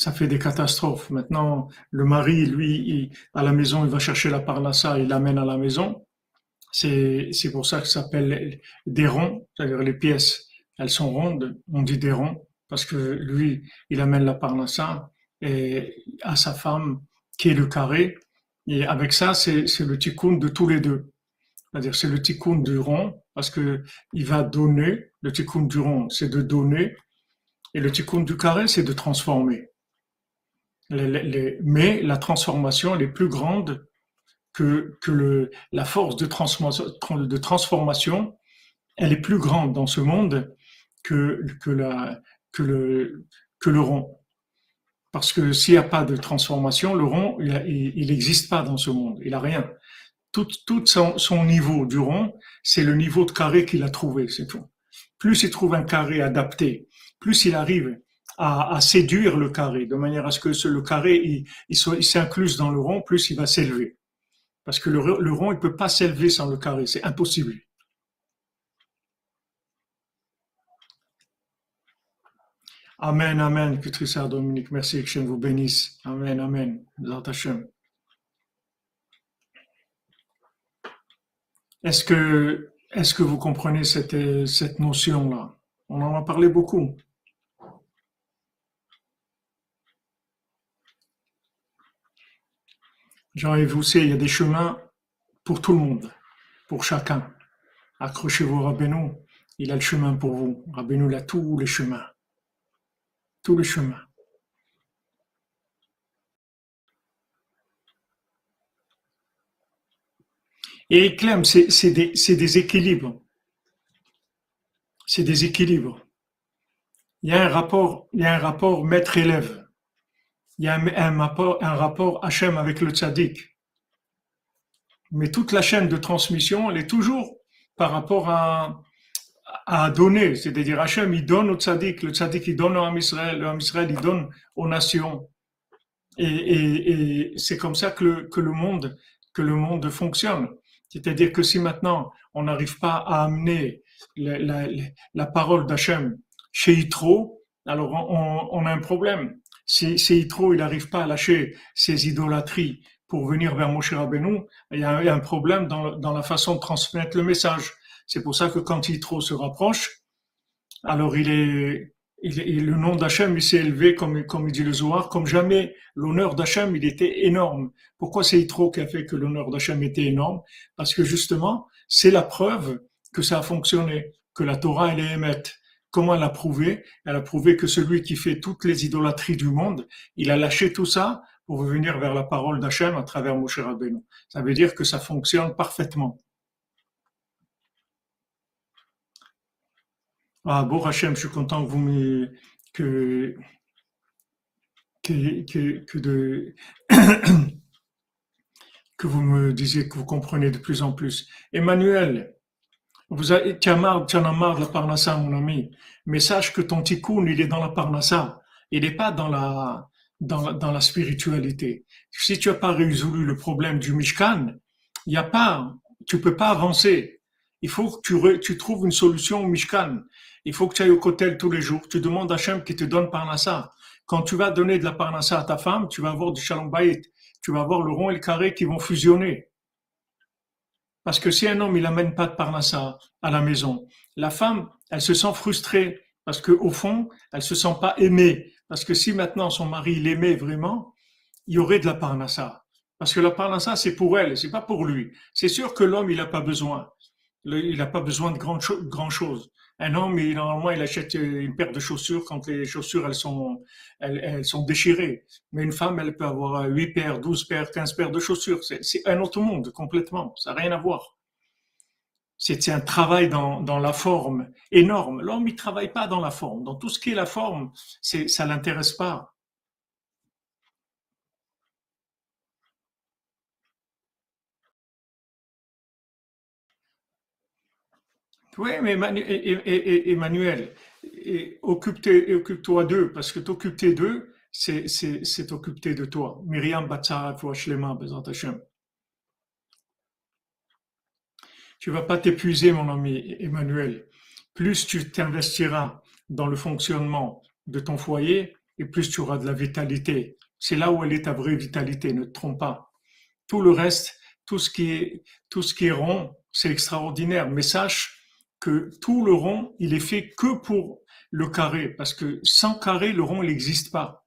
ça fait des catastrophes. Maintenant, le mari, lui, à la maison, il va chercher la parnassa, il l'amène à la maison. C'est, pour ça que ça s'appelle des ronds, c'est-à-dire les pièces, elles sont rondes, on dit des ronds, parce que lui, il amène la parnassa et à sa femme, qui est le carré. Et avec ça, c'est, c'est le tikkun de tous les deux. C'est-à-dire, c'est le tikkun du rond, parce que il va donner, le tikkun du rond, c'est de donner, et le tikkun du carré, c'est de transformer. mais la transformation, elle est plus grande que, la force de transformation, elle est plus grande dans ce monde que, le, rond. Parce que s'il n'y a pas de transformation, le rond, il n'existe pas dans ce monde. Il n'a rien tout, tout son, son, niveau du rond, c'est le niveau de carré qu'il a trouvé, c'est tout. Plus il trouve un carré adapté, plus il arrive à, séduire le carré, de manière à ce que le carré s'incluse dans le rond, plus il va s'élever. Parce que le, rond, il peut pas s'élever sans le carré, c'est impossible. Amen, amen, que Dominique, merci, que je vous bénisse. Amen, amen. Est-ce que, est-ce que vous comprenez cette, cette notion-là? On en a parlé beaucoup. Jean et vous savez, il y a des chemins pour tout le monde, pour chacun. Accrochez-vous à Rabbeinu, il a le chemin pour vous. Rabbeinu a tous les chemins. Tous les chemins. Et Clem, c'est des, équilibres. C'est des équilibres. Il y a un rapport, il y a un rapport maître-élève. Il y a un, rapport, un Hachem avec le tzaddik. Mais toute la chaîne de transmission, elle est toujours par rapport à, donner. C'est-à-dire Hachem, il donne au tzaddik, le tzaddik, il donne au Ham Israël, le Ham Israël, il donne aux nations. Et, c'est comme ça que le monde, que le monde fonctionne. C'est-à-dire que si maintenant on n'arrive pas à amener la, parole d'Hachem chez Yitro, alors on, on, a un problème. Si, si Yitro il n'arrive pas à lâcher ses idolâtries pour venir vers Moshe Rabbeinu, il y a, un problème dans, dans la façon de transmettre le message. C'est pour ça que quand Yitro se rapproche, alors il est, il, le nom d'Hachem, il s'est élevé, comme, comme il dit le Zohar, comme jamais l'honneur d'Hachem, il était énorme. Pourquoi c'est Yitro qui a fait que l'honneur d'Hachem était énorme? Parce que justement, c'est la preuve que ça a fonctionné, que la Torah, elle est émette. Comment elle a prouvé? Elle a prouvé que celui qui fait toutes les idolâtries du monde, il a lâché tout ça pour venir vers la parole d'Hachem à travers Moshe Rabbeinu. Ça veut dire que ça fonctionne parfaitement. Ah, bon Hachem, je suis content que vous me, que, que, que, de, que vous me disiez que vous comprenez de plus en plus. Emmanuel, vous avez, tu, as marre, en as marre de la parnassa, mon ami, mais sache que ton tikkun, il est dans la parnassa. Il n'est pas dans la, dans, dans la spiritualité. Si tu n'as pas résolu le problème du Mishkan, il y a pas, tu peux pas avancer. Il faut que tu, trouves une solution au Mishkan. Il faut que tu ailles au cotel tous les jours. Tu demandes à Hachem qui te donne parnassa. Quand tu vas donner de la parnassa à ta femme, tu vas avoir du shalom bayit. Tu vas avoir le rond et le carré qui vont fusionner. Parce que si un homme, il amène pas de parnassa à la maison, la femme, elle se sent frustrée parce que au fond, elle se sent pas aimée. Parce que si maintenant son mari l'aimait vraiment, il y aurait de la parnassa. Parce que la parnassa, c'est pour elle, c'est pas pour lui. C'est sûr que l'homme, il n'a pas besoin. Il n'a pas besoin de grand, chose. Un homme, il, normalement, il achète une paire de chaussures quand les chaussures, elles sont, elles, sont déchirées. Mais une femme, elle peut avoir 8 paires, 12 paires, 15 paires de chaussures. C'est un autre monde, complètement. Ça n'a rien à voir. C'est un travail dans, dans la forme énorme. L'homme, il travaille pas dans la forme. Dans tout ce qui est la forme, c'est, ça l'intéresse pas. Oui, mais Emmanuel, occupe-toi d'eux, parce que t'occuper d'eux, c'est t'occuper de toi. Myriam Batsara Shlema, Hashem. Tu vas pas t'épuiser, mon ami Emmanuel. Plus tu t'investiras dans le fonctionnement de ton foyer, et plus tu auras de la vitalité. C'est là où elle est ta vraie vitalité, ne te trompe pas. Tout le reste, tout ce qui est rond, c'est extraordinaire. Mais sache que tout le rond, il est fait que pour le carré, parce que sans carré, le rond, il n'existe pas.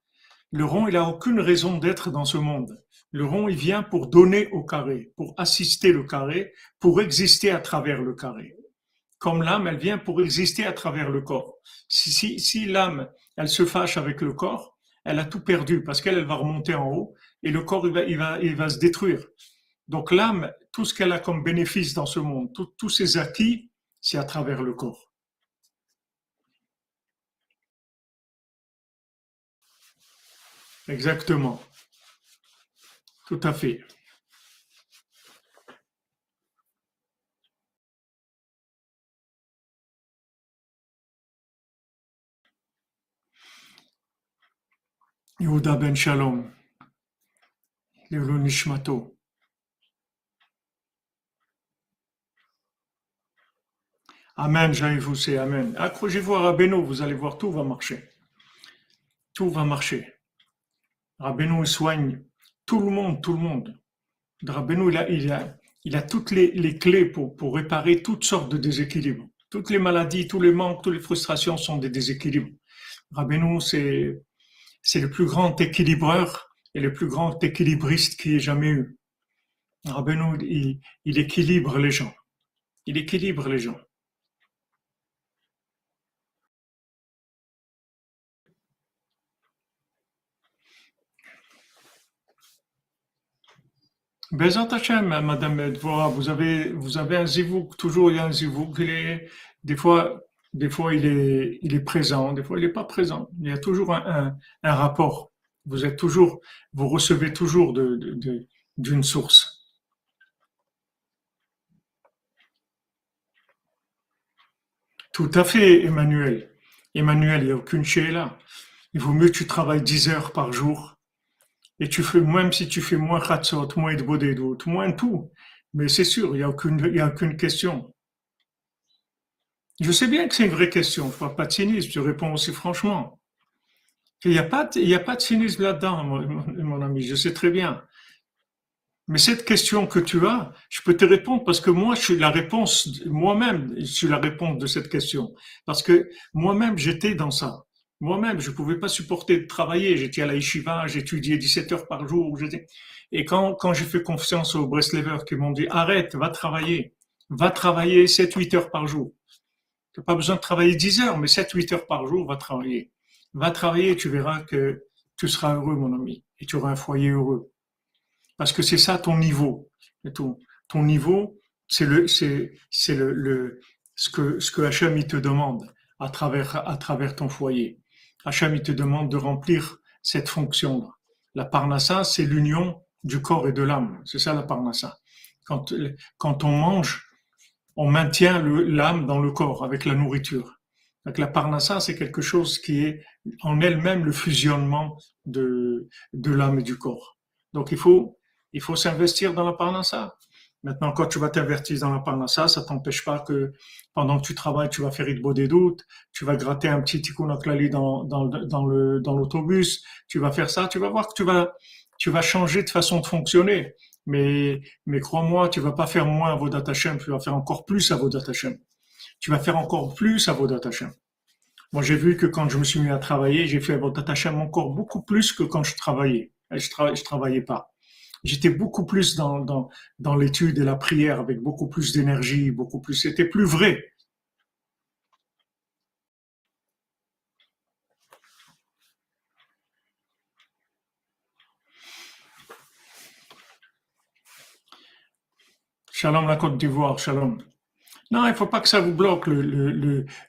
Le rond, il a aucune raison d'être dans ce monde. Le rond, il vient pour donner au carré, pour assister le carré, pour exister à travers le carré. Comme l'âme, elle vient pour exister à travers le corps. Si, si, si l'âme, elle se fâche avec le corps, elle a tout perdu parce qu'elle elle va remonter en haut et le corps, il va, il va, il va se détruire. Donc l'âme, tout ce qu'elle a comme bénéfice dans ce monde, tous ses acquis, c'est à travers le corps. Exactement. Tout à fait. Yehuda ben Shalom, Nishmato. Amen, c'est Amen. Accrochez-vous à Rabbeinu, vous allez voir, tout va marcher. Tout va marcher. Rabbeinu soigne tout le monde, tout le monde. Rabbeinu, il a, il a, Il a toutes les, les clés pour, pour réparer toutes sortes de déséquilibres. Toutes les maladies, tous les manques, toutes les frustrations sont des déséquilibres. Rabbeinu, c'est, c'est le plus grand équilibreur et le plus grand équilibriste qui ait jamais eu. Rabbeinu, il, il équilibre les gens. Il équilibre les gens. Bezat Hashem, Madame Dvora, vous avez, vous avez un zivouk, toujours il y a un zivouk, des fois, des fois il est, il est présent, des fois il n'est pas présent. Il y a toujours un, rapport. Vous êtes toujours, vous recevez toujours de, de, d'une source. Tout à fait, Emmanuel. Emmanuel, il n'y a aucune là. Il vaut mieux que tu travailles 10 heures par jour et tu fais, même si tu fais moins khatsot, moins de moins tout, mais c'est sûr, il n'y a, aucune, a aucune question. Je sais bien que c'est une vraie question, je ne pas de cynisme, je réponds aussi franchement. Il n'y a, pas de, a pas de cynisme là-dedans, mon, ami, je sais très bien. Mais cette question que tu as, je peux te répondre parce que moi, je suis la réponse, moi-même, je suis la réponse de cette question. Parce que moi-même, j'étais dans ça. Moi-même, je ne pouvais pas supporter de travailler. J'étais à la yeshiva, j'étudiais 17 heures par jour. Et quand, quand j'ai fait confiance aux Breslevers qui m'ont dit arrête, va travailler, va travailler 7-8 heures par jour. Tu n'as pas besoin de travailler 10 heures, mais 7-8 heures par jour, va travailler. Va travailler, tu verras que tu seras heureux, mon ami, et tu auras un foyer heureux. Parce que c'est ça ton niveau. Ton, ton niveau, c'est le, c'est, c'est le, le, ce que, ce que Hachem il te demande à travers, à travers ton foyer. Hacham, il te demande de remplir cette fonction. La parnassa, c'est l'union du corps et de l'âme. C'est ça la parnassa. Quand, quand on mange, on maintient l'âme dans le corps avec la nourriture. Donc la parnassa, c'est quelque chose qui est en elle-même le fusionnement de, de l'âme et du corps. Donc il faut, il faut s'investir dans la parnassa. Maintenant, quand tu vas t'invertir dans la parnassa, ça t'empêche pas que pendant que tu travailles, tu vas faire une des doutes, tu vas gratter un petit tikkun dans, dans, dans le, dans l'autobus, tu vas faire ça, tu vas voir que tu vas, tu vas changer de façon de fonctionner. Mais, mais crois-moi, tu vas pas faire moins à vos Hashem, tu vas faire encore plus à vos Hashem. Tu vas faire encore plus à vos Hashem. Moi, j'ai vu que quand je me suis mis à travailler, j'ai fait à vos Hashem encore beaucoup plus que quand je travaillais. Je, je travaillais pas j'étais beaucoup plus dans, dans, l'étude et la prière avec beaucoup plus d'énergie, beaucoup plus, c'était plus vrai. Shalom la Côte d'Ivoire, shalom. Non, il ne faut pas que ça vous bloque le,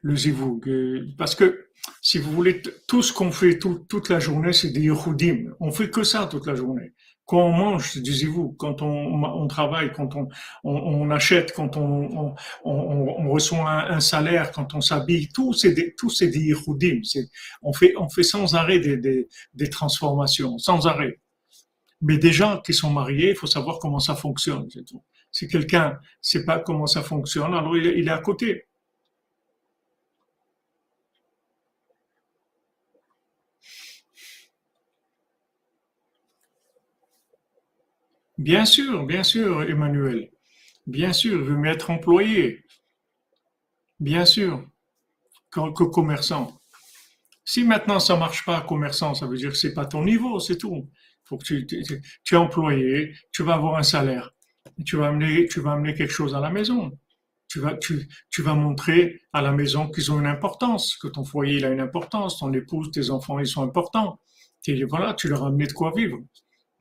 le, zivoug, euh, parce que si vous voulez, tout ce qu'on fait toute la journée, c'est des yichudim. On fait que ça toute la journée quand on mange, disiez-vous, quand on, on, travaille, quand on, on, achète, quand on, on reçoit un, salaire, quand on s'habille, tout c'est des, tout c'est des On fait, on fait sans arrêt des, des, des, transformations, sans arrêt. Mais des gens qui sont mariés, il faut savoir comment ça fonctionne. Si quelqu'un sait pas comment ça fonctionne, alors il est à côté. Bien sûr, bien sûr, Emmanuel. Bien sûr, je veux m'être employé. Bien sûr, que, commerçant. Si maintenant ça marche pas commerçant, ça veut dire que c'est pas ton niveau, c'est tout. Faut que tu, tu, es employé, tu vas avoir un salaire, tu vas amener, tu vas amener quelque chose à la maison. Tu vas, tu, tu montrer à la maison qu'ils ont une importance, que ton foyer il a une importance, ton épouse, tes enfants ils sont importants. Et voilà, tu leur as amené de quoi vivre.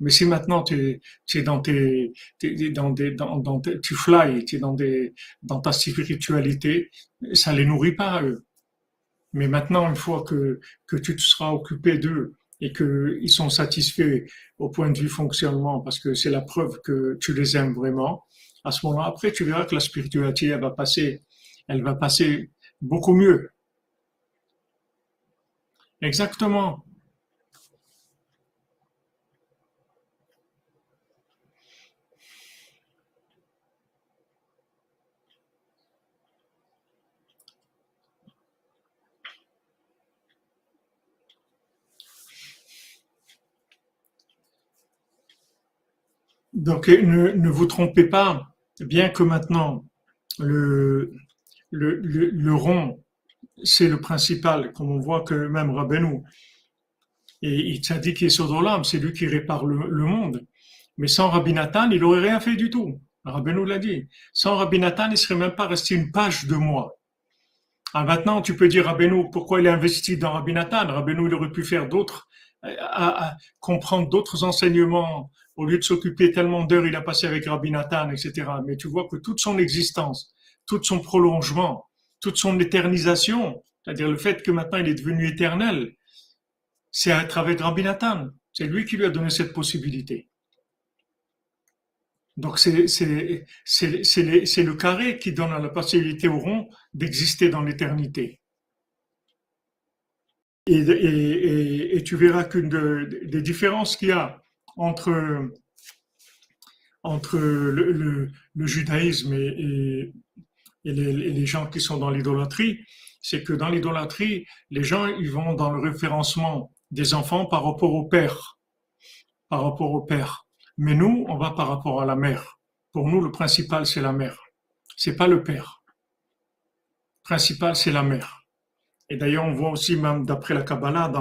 Mais si maintenant tu es, dans tes, tu fly, tu es dans ta spiritualité, ça les nourrit pas eux. Mais maintenant, une fois que, tu te seras occupé d'eux et qu'ils sont satisfaits au point de vue fonctionnement, parce que c'est la preuve que tu les aimes vraiment, à ce moment-là, après, tu verras que la spiritualité, va passer, elle va passer beaucoup mieux. Exactement. Donc ne, ne, vous trompez pas, bien que maintenant le, rond, c'est le principal, comme on voit que même Rabbeinu, et il t'a dit qu'il est l'âme, c'est lui qui répare le, monde. Mais sans Rabbi Nathan, il n'aurait rien fait du tout. Rabbeinu l'a dit. Sans Rabbi Nathan, il serait même pas resté une page de moi. Ah, maintenant, tu peux dire Rabbeinu, pourquoi il est investi dans Rabbi Nathan? Il aurait pu faire d'autres, à, comprendre d'autres enseignements. Au lieu de s'occuper tellement d'heures, il a passé avec Rabbi Nathan, etc. Mais tu vois que toute son existence, tout son prolongement, toute son éternisation, c'est-à-dire le fait que maintenant il est devenu éternel, c'est à travers Rabbi Nathan. C'est lui qui lui a donné cette possibilité. Donc c'est le carré qui donne la possibilité au rond d'exister dans l'éternité. Et, tu verras qu'une des différences qu'il y a entre, entre le, judaïsme et, les, gens qui sont dans l'idolâtrie, c'est que dans l'idolâtrie, les gens ils vont dans le référencement des enfants par rapport au père, par rapport au père. Mais nous, on va par rapport à la mère. Pour nous, le principal c'est la mère, c'est pas le père. Le principal c'est la mère. Et d'ailleurs, on voit aussi, même d'après la Kabbalah,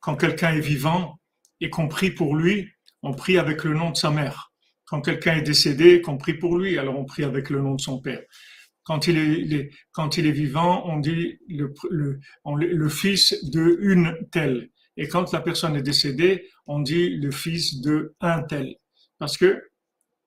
quand quelqu'un est vivant et qu'on prie pour lui, on prie avec le nom de sa mère. Quand quelqu'un est décédé, qu'on prie pour lui, alors on prie avec le nom de son père. Quand il est, quand il est vivant, on dit le, le, le fils de une telle. Et quand la personne est décédée, on dit le fils de un tel. Parce que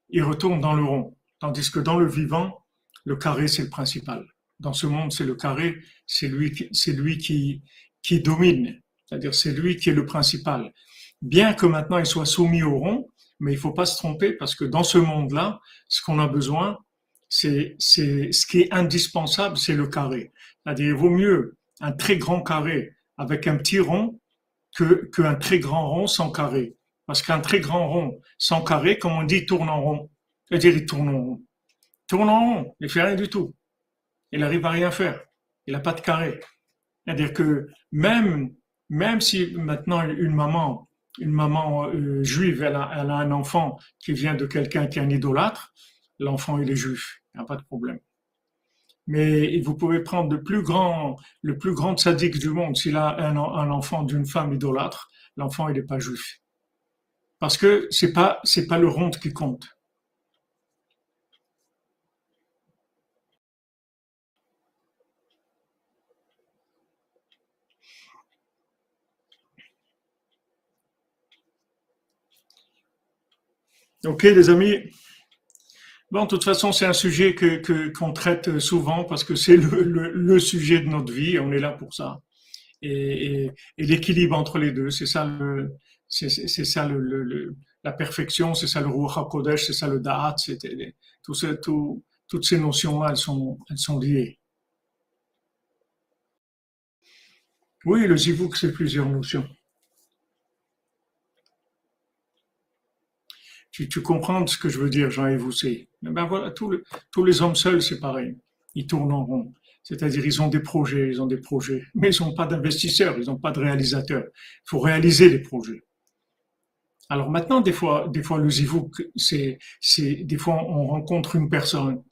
il retourne dans le rond. Tandis que dans le vivant, le carré, c'est le principal dans ce monde, c'est le carré, c'est lui, lui qui, qui domine, c'est-à-dire c'est lui qui est le principal. Bien que maintenant il soit soumis au rond, mais il faut pas se tromper parce que dans ce monde-là, ce qu'on a besoin, c'est, ce qui est indispensable, c'est le carré. C'est-à-dire il vaut mieux un très grand carré avec un petit rond que qu'un très grand rond sans carré. Parce qu'un très grand rond sans carré, comme on dit, tourne en rond. C'est-à-dire il tourne en rond. Tourne en rond, il fait rien du tout il n'arrive à rien faire. Il n'a pas de carré. C'est-à-dire que même, même si maintenant une maman, une maman euh, juive, elle a, un enfant qui vient de quelqu'un qui est un idolâtre, l'enfant il est juif, il n'y a pas de problème. Mais vous pouvez prendre le plus grand, le plus grand sadique du monde, s'il a un, un enfant d'une femme idolâtre, l'enfant il n'est pas juif. Parce que c'est pas, c'est pas le rond qui compte. Ok, les amis. Bon, de toute façon, c'est un sujet que qu'on traite souvent parce que c'est le, le, sujet de notre vie. On est là pour ça. Et, et, l'équilibre entre les deux, c'est ça le, c'est, ça le, la perfection, c'est ça le Ruach HaKodesh, c'est ça le Da'at, tout, tout, toutes ces notions-là, elles sont, elles sont liées. Oui, le Zivuk, c'est plusieurs notions. Tu, comprends ce que je veux dire, Jean-Yves Housset Ben voilà, tous, les hommes seuls, c'est pareil. Ils tournent en rond. C'est-à-dire, ils ont des projets, ils ont des projets, mais ils n'ont pas d'investisseurs, ils n'ont pas de réalisateurs. Il faut réaliser les projets. Alors maintenant, des fois, des fois, le zivouk, c'est, c'est, des fois, on rencontre une personne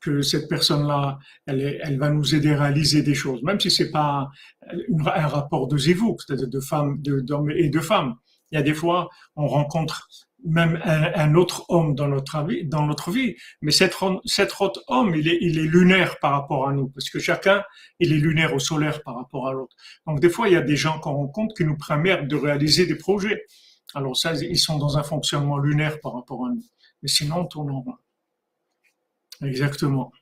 que cette personne-là, elle, elle va nous aider à réaliser des choses, même si c'est pas un rapport de zivouk, c'est-à-dire de femmes, d'hommes et de femmes. Il y a des fois, on rencontre même un, autre homme dans notre vie, dans notre vie. Mais cet, cet autre homme, il est, il est lunaire par rapport à nous, parce que chacun, il est lunaire au solaire par rapport à l'autre. Donc des fois, il y a des gens qu'on rencontre qui nous permettent de réaliser des projets. Alors ça, ils sont dans un fonctionnement lunaire par rapport à nous. Mais sinon, on tourne en. Exactement.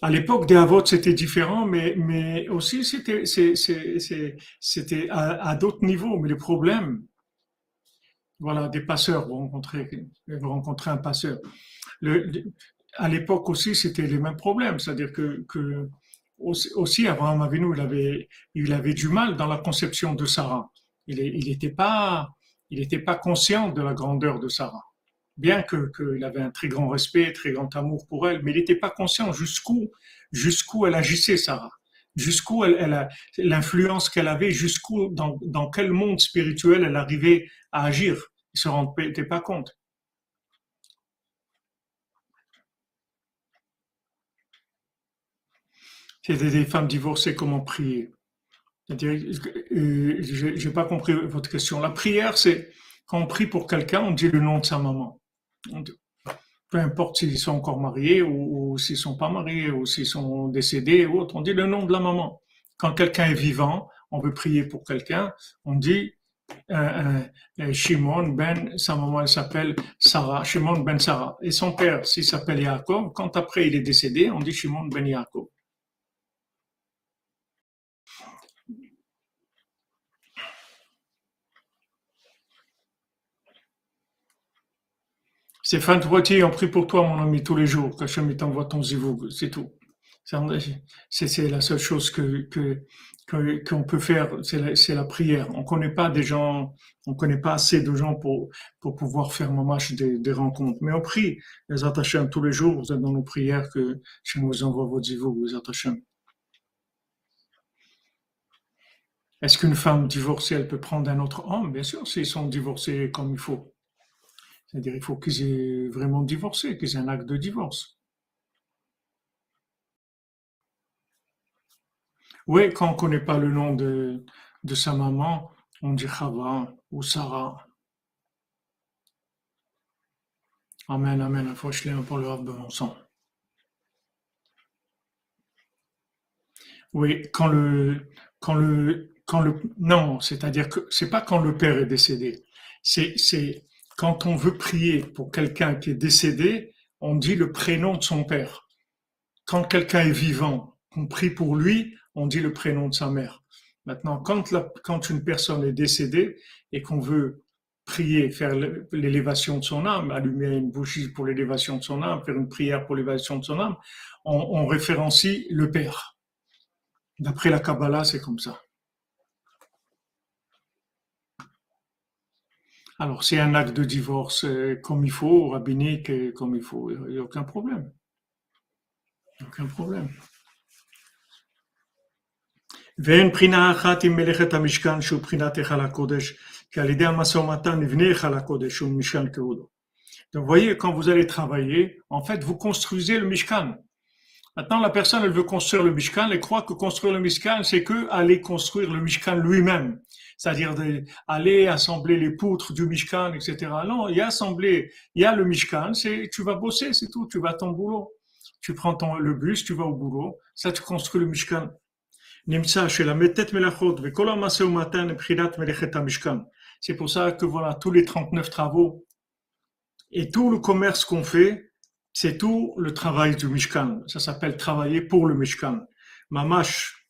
À l'époque des Havot, c'était différent, mais, mais aussi c'était, c'était à, d'autres niveaux. Mais le problème, voilà, des passeurs, vous rencontrez, vous rencontrez un passeur. Le, à l'époque aussi, c'était les mêmes problèmes, c'est-à-dire que, que aussi, Abraham Avinu, il avait, il avait du mal dans la conception de Sarah. Il n'était pas, il n'était pas conscient de la grandeur de Sarah bien qu'il avait un très grand respect, très grand amour pour elle, mais il n'était pas conscient jusqu'où jusqu'où elle agissait, Sarah, jusqu'où elle, l'influence qu'elle avait, jusqu'où dans, dans, quel monde spirituel elle arrivait à agir. Il se rendait pas compte. C'était des femmes divorcées, comment prier? Euh, j'ai pas compris votre question. La prière, c'est quand on prie pour quelqu'un, on dit le nom de sa maman. Peu importe s'ils sont encore mariés ou, s'ils ne sont pas mariés ou s'ils sont décédés ou autre, on dit le nom de la maman. Quand quelqu'un est vivant, on veut prier pour quelqu'un, on dit euh, euh, Shimon ben, sa maman elle s'appelle Sarah, Shimon ben Sarah. Et son père, s'il s'appelle Yaakov, quand après il est décédé, on dit Shimon ben Yaakov. Stéphane Troitier, on prie pour toi, mon ami, tous les jours. Qu'Hachem t'envoie ton zivoug, c'est tout. C'est la seule chose que qu'on peut faire, c'est la, prière. On connaît pas des gens, on connaît pas assez de gens pour pour pouvoir faire mamache des, des rencontres. Mais on prie les attachés tous les jours. Vous êtes dans nos prières que je nous envoie vos zivoug, les attachés. Est-ce qu'une femme divorcée, elle peut prendre un autre homme? Bien sûr, s'ils sont divorcés comme il faut. C'est-à-dire il faut qu'ils aient vraiment divorcé, qu'ils aient un acte de divorce. Oui, quand on ne connaît pas le nom de, de sa maman, on dit Chava ou Sarah. Amen, amen. un pour le de mon sang. Oui, quand le, quand le, quand le, non, c'est-à-dire que c'est pas quand le père est décédé. C'est quand on veut prier pour quelqu'un qui est décédé, on dit le prénom de son père. Quand quelqu'un est vivant, on prie pour lui, on dit le prénom de sa mère. Maintenant, quand, une personne est décédée et qu'on veut prier, faire l'élévation de son âme, allumer une bougie pour l'élévation de son âme, faire une prière pour l'élévation de son âme, on référencie le Père. D'après la Kabbalah, c'est comme ça. Alors, c'est un acte de divorce euh, comme il faut, rabbinique euh, comme il faut, il n'y a aucun problème. Aucun problème. Donc, vous voyez, quand vous allez travailler, en fait, vous construisez le Mishkan. Maintenant, la personne, elle veut construire le Mishkan, elle croit que construire le Mishkan, c'est que aller construire le Mishkan lui-même c'est-à-dire d'aller assembler les poutres du Mishkan, etc. Non, il y a assembler, il y a le Mishkan, c'est tu vas bosser, c'est tout, tu vas à ton boulot. Tu prends ton, le bus, tu vas au boulot, ça tu construis le Mishkan. C'est pour ça que voilà, tous les 39 travaux et tout le commerce qu'on fait, c'est tout le travail du Mishkan. Ça s'appelle travailler pour le Mishkan. Mamash,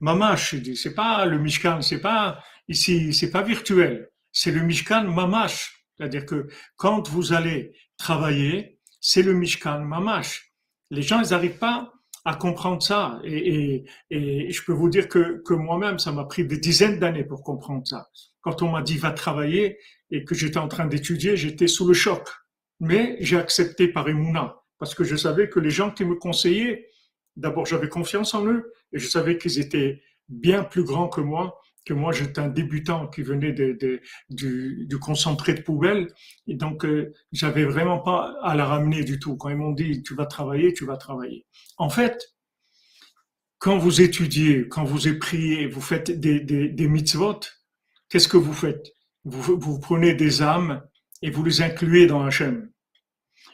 mamash, c'est pas le Mishkan, c'est pas Ici, c'est pas virtuel, c'est le Mishkan Mamash. C'est-à-dire que quand vous allez travailler, c'est le Mishkan Mamash. Les gens, ils n'arrivent pas à comprendre ça. Et, je peux vous dire que, que moi-même, ça m'a pris des dizaines d'années pour comprendre ça. Quand on m'a dit va travailler et que j'étais en train d'étudier, j'étais sous le choc. Mais j'ai accepté par Emouna parce que je savais que les gens qui me conseillaient, d'abord j'avais confiance en eux et je savais qu'ils étaient bien plus grands que moi que moi j'étais un débutant qui venait de, du, concentré de poubelle et donc euh, j'avais vraiment pas à la ramener du tout. Quand ils m'ont dit tu vas travailler, tu vas travailler. En fait, quand vous étudiez, quand vous priez, vous faites des, des, des mitzvot, qu'est-ce que vous faites? Vous, vous prenez des âmes et vous les incluez dans Hachem.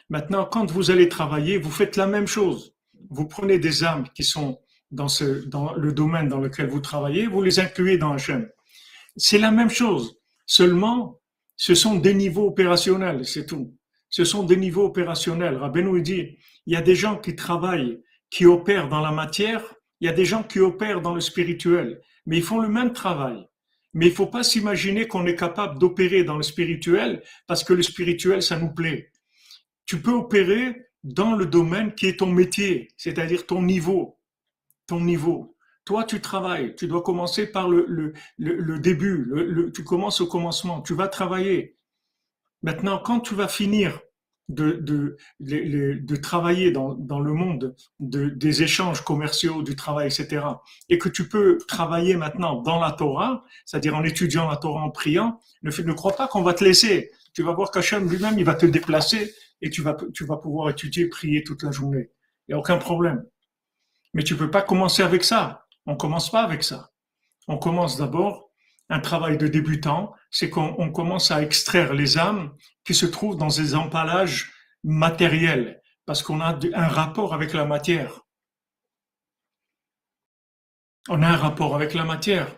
Maintenant, quand vous allez travailler, vous faites la même chose. Vous prenez des âmes qui sont dans, le domaine dans lequel vous travaillez, vous les incluez dans Hachem. C'est la même chose. Seulement, ce sont des niveaux opérationnels, c'est tout. Ce sont des niveaux opérationnels. Rabbeinu dit, il y a des gens qui travaillent, qui opèrent dans la matière, il y a des gens qui opèrent dans le spirituel, mais ils font le même travail. Mais il faut pas s'imaginer qu'on est capable d'opérer dans le spirituel parce que le spirituel, ça nous plaît. Tu peux opérer dans le domaine qui est ton métier, c'est-à-dire ton niveau ton niveau. Toi, tu travailles, tu dois commencer par le, le, le, début, le, tu commences au commencement, tu vas travailler. Maintenant, quand tu vas finir de, de, de, travailler dans, dans, le monde de, des échanges commerciaux, du travail, etc., et que tu peux travailler maintenant dans la Torah, c'est-à-dire en étudiant la Torah, en priant, ne, ne crois pas qu'on va te laisser. Tu vas voir qu'Hachem lui-même, il va te déplacer et tu vas, tu vas pouvoir étudier, prier toute la journée. Il n'y a aucun problème. Mais tu peux pas commencer avec ça. On commence pas avec ça. On commence d'abord un travail de débutant, c'est qu'on commence à extraire les âmes qui se trouvent dans des emballages matériels, parce qu'on a un rapport avec la matière. On a un rapport avec la matière.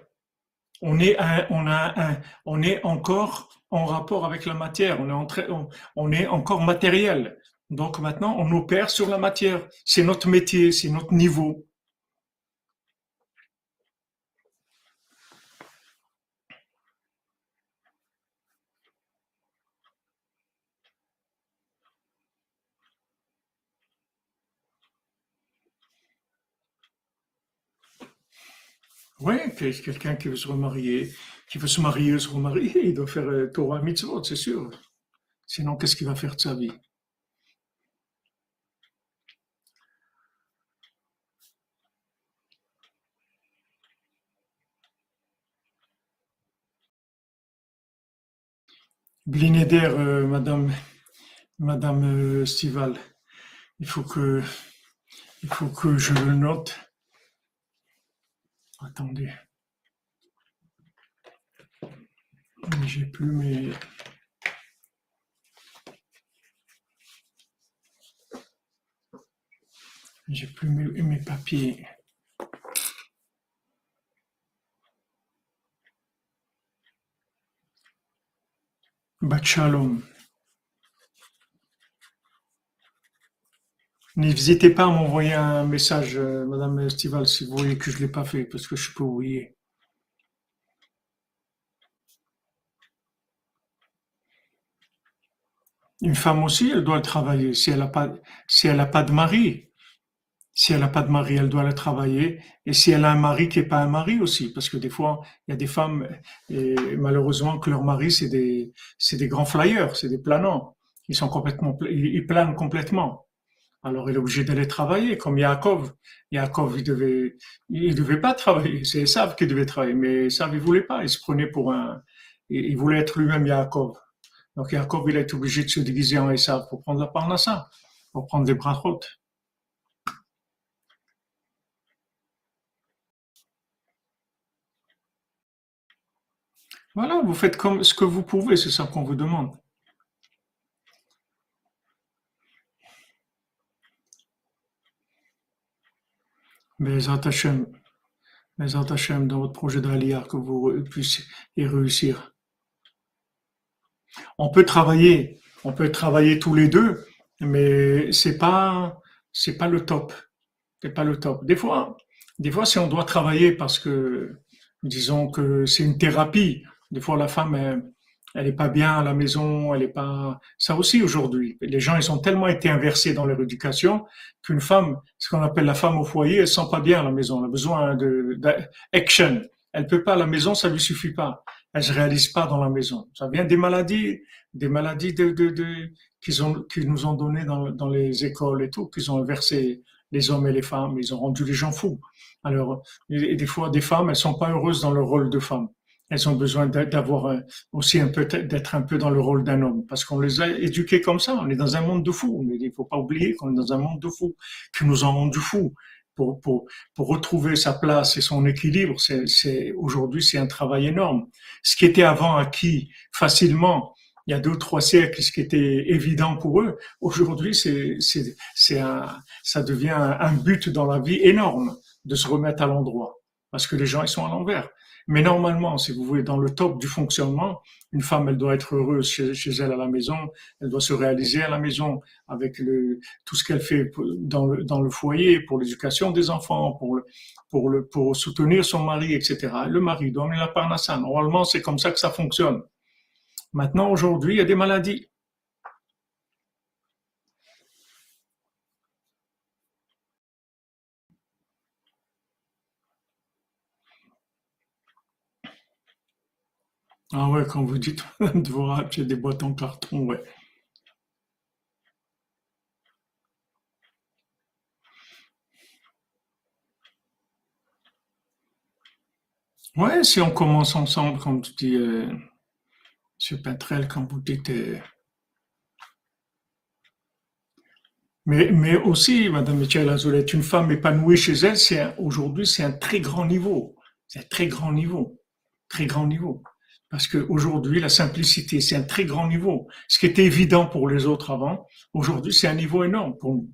On est, on a on est encore en rapport avec la matière. On est encore matériel. Donc maintenant, on opère sur la matière. C'est notre métier, c'est notre niveau. Oui, quelqu'un qui veut se remarier, qui veut se marier, se remarier, il doit faire euh, Torah Mitzvot, c'est sûr. Sinon, qu'est-ce qu'il va faire de sa vie? Blinéder, euh, Madame, Madame euh, Stival, il faut que, il faut que je le note. Attendez. J'ai plus mes. J'ai plus mes, mes papiers. Bachalom. N'hésitez pas à m'envoyer un message, euh, Madame Estival, si vous voyez que je ne l'ai pas fait, parce que je peux oublier. Une femme aussi, elle doit travailler. Si elle n'a pas, si elle pas de mari, si elle n'a pas de mari, elle doit le travailler. Et si elle a un mari qui n'est pas un mari aussi, parce que des fois, il y a des femmes, malheureusement, que leur mari, c'est des, des grands flyers, c'est des planants. Ils sont complètement, ils planent complètement. Alors il est obligé d'aller travailler, comme Yaakov. Yaakov, il devait, il devait pas travailler. C'est Esav qui devait travailler, mais Esav, il voulait pas. Il se prenait pour un, il voulait être lui-même Yaakov. Donc Yaakov, il été obligé de se diviser en Esav pour prendre la parnassa, pour prendre des brachot. Voilà, vous faites comme ce que vous pouvez, c'est ça qu'on vous demande. Mais Hashem, mais Hashem, dans votre projet d'Aliyah, que vous puissiez y réussir. On peut travailler, on peut travailler tous les deux, mais c'est pas, c'est pas le top. C'est pas le top. Des fois, des fois, si on doit travailler parce que, disons que c'est une thérapie, des fois la femme, elle n'est pas bien à la maison, elle est pas. Ça aussi aujourd'hui, les gens ils ont tellement été inversés dans leur éducation qu'une femme, ce qu'on appelle la femme au foyer, elle sent pas bien à la maison. Elle a besoin de d'action. Elle peut pas à la maison, ça lui suffit pas. Elle se réalise pas dans la maison. Ça vient des maladies, des maladies de, de, de qu'ils ont, qu'ils nous ont donné dans, dans les écoles et tout, qu'ils ont inversé les hommes et les femmes. Ils ont rendu les gens fous. Alors, et des fois, des femmes, elles sont pas heureuses dans leur rôle de femme elles ont besoin d'avoir euh, aussi un peu d'être un peu dans le rôle d'un homme parce qu'on les a éduquées comme ça. On est dans un monde de fous. Il ne faut pas oublier qu'on est dans un monde de fous qui nous en du fous. Pour, pour, pour retrouver sa place et son équilibre, c'est aujourd'hui c'est un travail énorme. Ce qui était avant acquis facilement, il y a deux ou trois siècles, ce qui était évident pour eux, aujourd'hui c'est ça devient un but dans la vie énorme de se remettre à l'endroit parce que les gens ils sont à l'envers. Mais normalement, si vous voulez, dans le top du fonctionnement, une femme, elle doit être heureuse chez, elle à la maison, elle doit se réaliser à la maison avec le, tout ce qu'elle fait dans le, dans le foyer, pour l'éducation des enfants, pour, le, pour, le, pour soutenir son mari, etc. Le mari doit amener la parnassa. Normalement, c'est comme ça que ça fonctionne. Maintenant, aujourd'hui, il y a des maladies. Ah ouais, quand vous dites de vous racheter des boîtes en carton, ouais. Ouais, si on commence ensemble, comme tu dis, euh, M. Petrel, quand vous dites... euh, Mais, mais aussi, Madame Michel Azoulay, une femme épanouie chez elle, c'est aujourd'hui, c'est un très grand niveau. C'est un très grand niveau. Très grand niveau. Parce qu'aujourd'hui, la simplicité, c'est un très grand niveau. Ce qui était évident pour les autres avant, aujourd'hui, c'est un niveau énorme pour nous.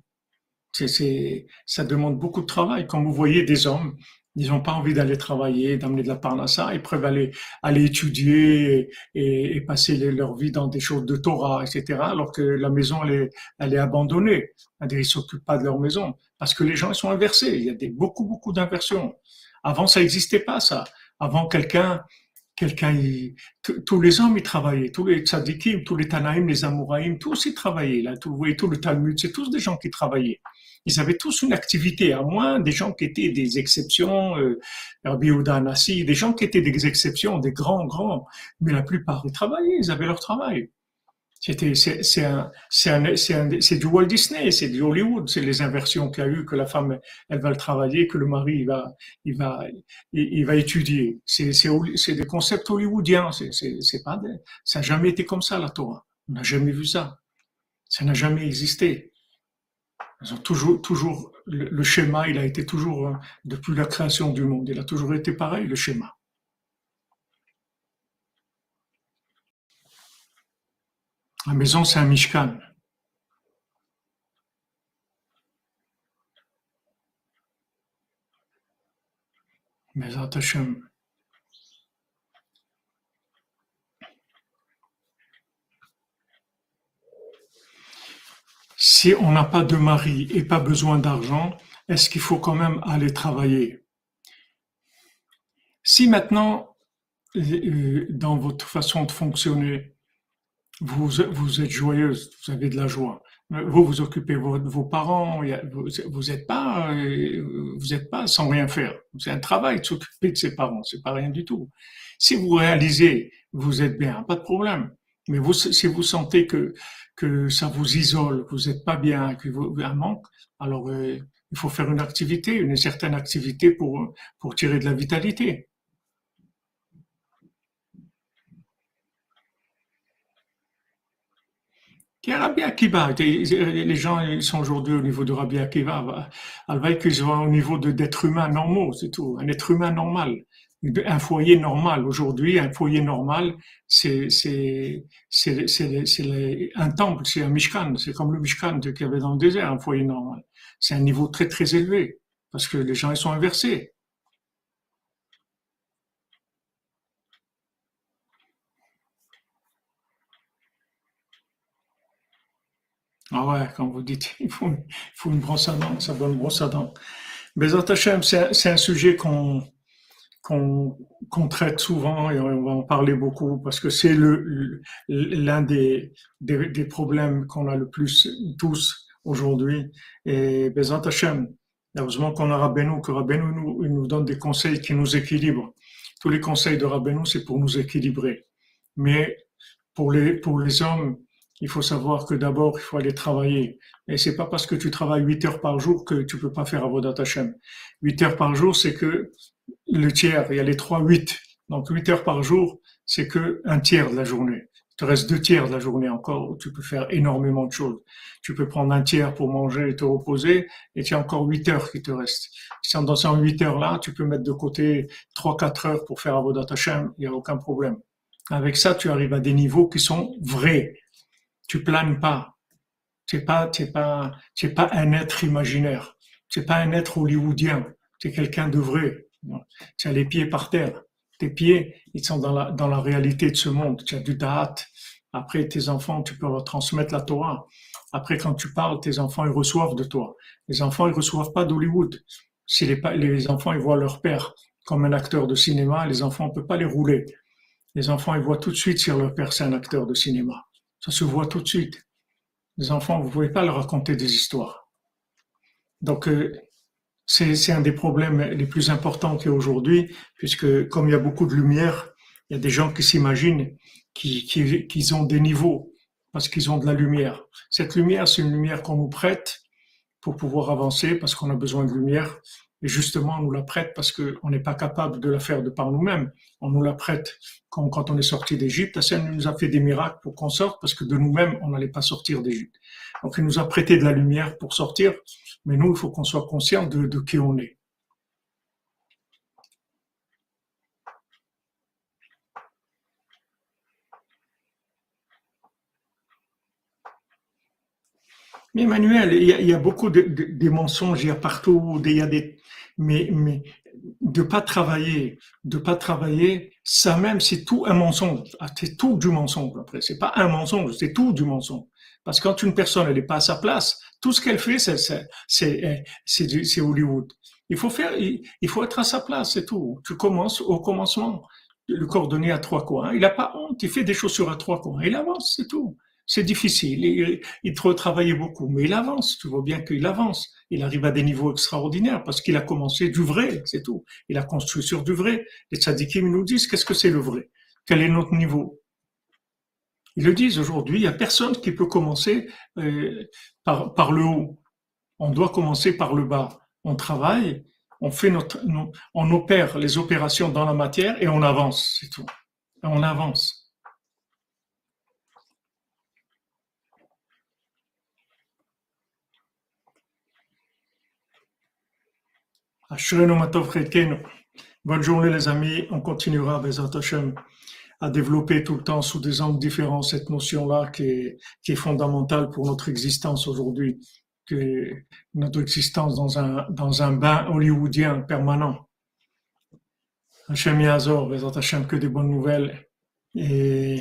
C'est, ça demande beaucoup de travail. Quand vous voyez des hommes, ils n'ont pas envie d'aller travailler, d'amener de la parnassa, ils préfèrent aller, aller étudier et, et passer leur vie dans des choses de Torah, etc. Alors que la maison, elle est, elle est abandonnée. Ils s'occupent pas de leur maison. Parce que les gens, ils sont inversés. Il y a des, beaucoup, beaucoup d'inversions. Avant, ça n'existait pas, ça. Avant, quelqu'un, quelqu'un, tous les hommes, ils travaillaient, tous les tzadikim, tous les tanaïm, les amouraïm, tous ils travaillaient, là, tout, vous voyez, tout le Talmud, c'est tous des gens qui travaillaient. Ils avaient tous une activité, à moins des gens qui étaient des exceptions, euh, Rabbi des gens qui étaient des exceptions, des grands, grands, mais la plupart, ils travaillaient, ils avaient leur travail. C'était, c'est, c'est un, c'est un, c'est du Walt Disney, c'est du Hollywood, c'est les inversions qu'il y a eu, que la femme, elle va le travailler, que le mari, il va, il va, il, va étudier. C'est, c'est, des concepts hollywoodiens, c'est, c'est, pas, ça n'a jamais été comme ça, la Torah. On n'a jamais vu ça. Ça n'a jamais existé. Toujours, toujours, le, le, schéma, il a été toujours, hein, depuis la création du monde, il a toujours été pareil, le schéma. La maison, c'est un Mishkan. Mais Si on n'a pas de mari et pas besoin d'argent, est-ce qu'il faut quand même aller travailler? Si maintenant, euh, dans votre façon de fonctionner, vous, vous êtes joyeuse, vous avez de la joie. Vous vous occupez de vos, parents, vous n'êtes pas, euh, vous êtes pas sans rien faire. C'est un travail de s'occuper de ses parents, c'est pas rien du tout. Si vous réalisez, vous êtes bien, pas de problème. Mais vous, si vous sentez que que ça vous isole, vous n'êtes pas bien, que vous un manque, alors euh, il faut faire une activité, une certaine activité pour pour tirer de la vitalité. Y a Rabbi Akiva. Les gens ils sont aujourd'hui au niveau de Rabbi Akiva. Alors qu'ils sont au niveau d'êtres humains normaux, c'est tout. Un être humain normal. Un foyer normal. Aujourd'hui, un foyer normal, c'est, un temple, c'est un Mishkan. C'est comme le Mishkan qu'il y avait dans le désert, un foyer normal. C'est un niveau très, très élevé. Parce que les gens, ils sont inversés. Ah ouais, quand vous dites il faut, une brosse à dents, ça donne une brosse à dents. Mais Hachem, c'est un sujet qu'on qu'on traite souvent et on va en parler beaucoup parce que c'est l'un des, des, problèmes qu'on a le plus tous aujourd'hui. Et Bezat Hachem, heureusement qu'on a Rabbeinu, que Rabbeinu nous, nous donne des conseils qui nous équilibrent. Tous les conseils de Rabbeinu, c'est pour nous équilibrer. Mais pour les, pour les hommes, il faut savoir que d'abord, il faut aller travailler. Et c'est pas parce que tu travailles 8 heures par jour que tu peux pas faire Avodat Hashem. 8 heures par jour, c'est que le tiers, il y a les 3 8. Donc 8 heures par jour, c'est que un tiers de la journée. Il te reste deux tiers de la journée encore où tu peux faire énormément de choses. Tu peux prendre un tiers pour manger et te reposer et tu as encore 8 heures qui te restent. Dans ces 8 heures-là, tu peux mettre de côté 3-4 heures pour faire Avodat Hashem, il n'y a aucun problème. Avec ça, tu arrives à des niveaux qui sont vrais tu planes pas. Tu n'es pas, tu pas, tu pas un être imaginaire. Tu n'es pas un être hollywoodien. Tu es quelqu'un de vrai. Tu as les pieds par terre. Tes pieds, ils sont dans la, dans la réalité de ce monde. Tu as du date. Après, tes enfants, tu peux leur transmettre la Torah. Après, quand tu parles, tes enfants, ils reçoivent de toi. Les enfants, ils reçoivent pas d'Hollywood. Si les, les enfants, ils voient leur père comme un acteur de cinéma, les enfants, on peut pas les rouler. Les enfants, ils voient tout de suite si leur père, c'est un acteur de cinéma. Ça se voit tout de suite. Les enfants, vous ne pouvez pas leur raconter des histoires. Donc, euh, c'est un des problèmes les plus importants qu'il y a aujourd'hui, puisque comme il y a beaucoup de lumière, il y a des gens qui s'imaginent qu'ils ont des niveaux parce qu'ils ont de la lumière. Cette lumière, c'est une lumière qu'on nous prête pour pouvoir avancer parce qu'on a besoin de lumière. Et justement, on nous la prête parce qu'on n'est pas capable de la faire de par nous-mêmes. On nous la prête quand, quand on est sorti d'Égypte. Hachem nous a fait des miracles pour qu'on sorte parce que de nous-mêmes, on n'allait pas sortir d'Égypte. Donc, il nous a prêté de la lumière pour sortir. Mais nous, il faut qu'on soit conscient de, qui on est. Mais Emmanuel, il y a, beaucoup de, mensonges, il y a partout, il y a des, mais, mais de pas travailler, de pas travailler, ça même c'est tout un mensonge. Ah, C'est tout du mensonge après. C'est pas un mensonge, c'est tout du mensonge. Parce que quand une personne elle n'est pas à sa place, tout ce qu'elle fait, c'est c'est c'est c'est Hollywood. Il faut faire, il, il faut être à sa place, c'est tout. Tu commences au commencement. Le cordonnier à trois coins, il n'a pas honte, il fait des chaussures à trois coins, il avance, c'est tout. C'est difficile, il, il trop travaillé beaucoup, mais il avance. Tu vois bien qu'il avance. Il arrive à des niveaux extraordinaires parce qu'il a commencé du vrai, c'est tout. Il a construit sur du vrai. Les tzadikim nous disent qu'est-ce que c'est le vrai? Quel est notre niveau? Ils le disent aujourd'hui, il n'y a personne qui peut commencer euh, par, le haut. On doit commencer par le bas. On travaille, on fait notre, on opère les opérations dans la matière et on avance, c'est tout. On avance. Bonne journée les amis, on continuera à développer tout le temps sous des angles différents cette notion-là qui est, qui est fondamentale pour notre existence aujourd'hui, que notre existence dans un, dans un bain hollywoodien permanent. Hashem Yazor, Bezat Hashem, que des bonnes nouvelles. Et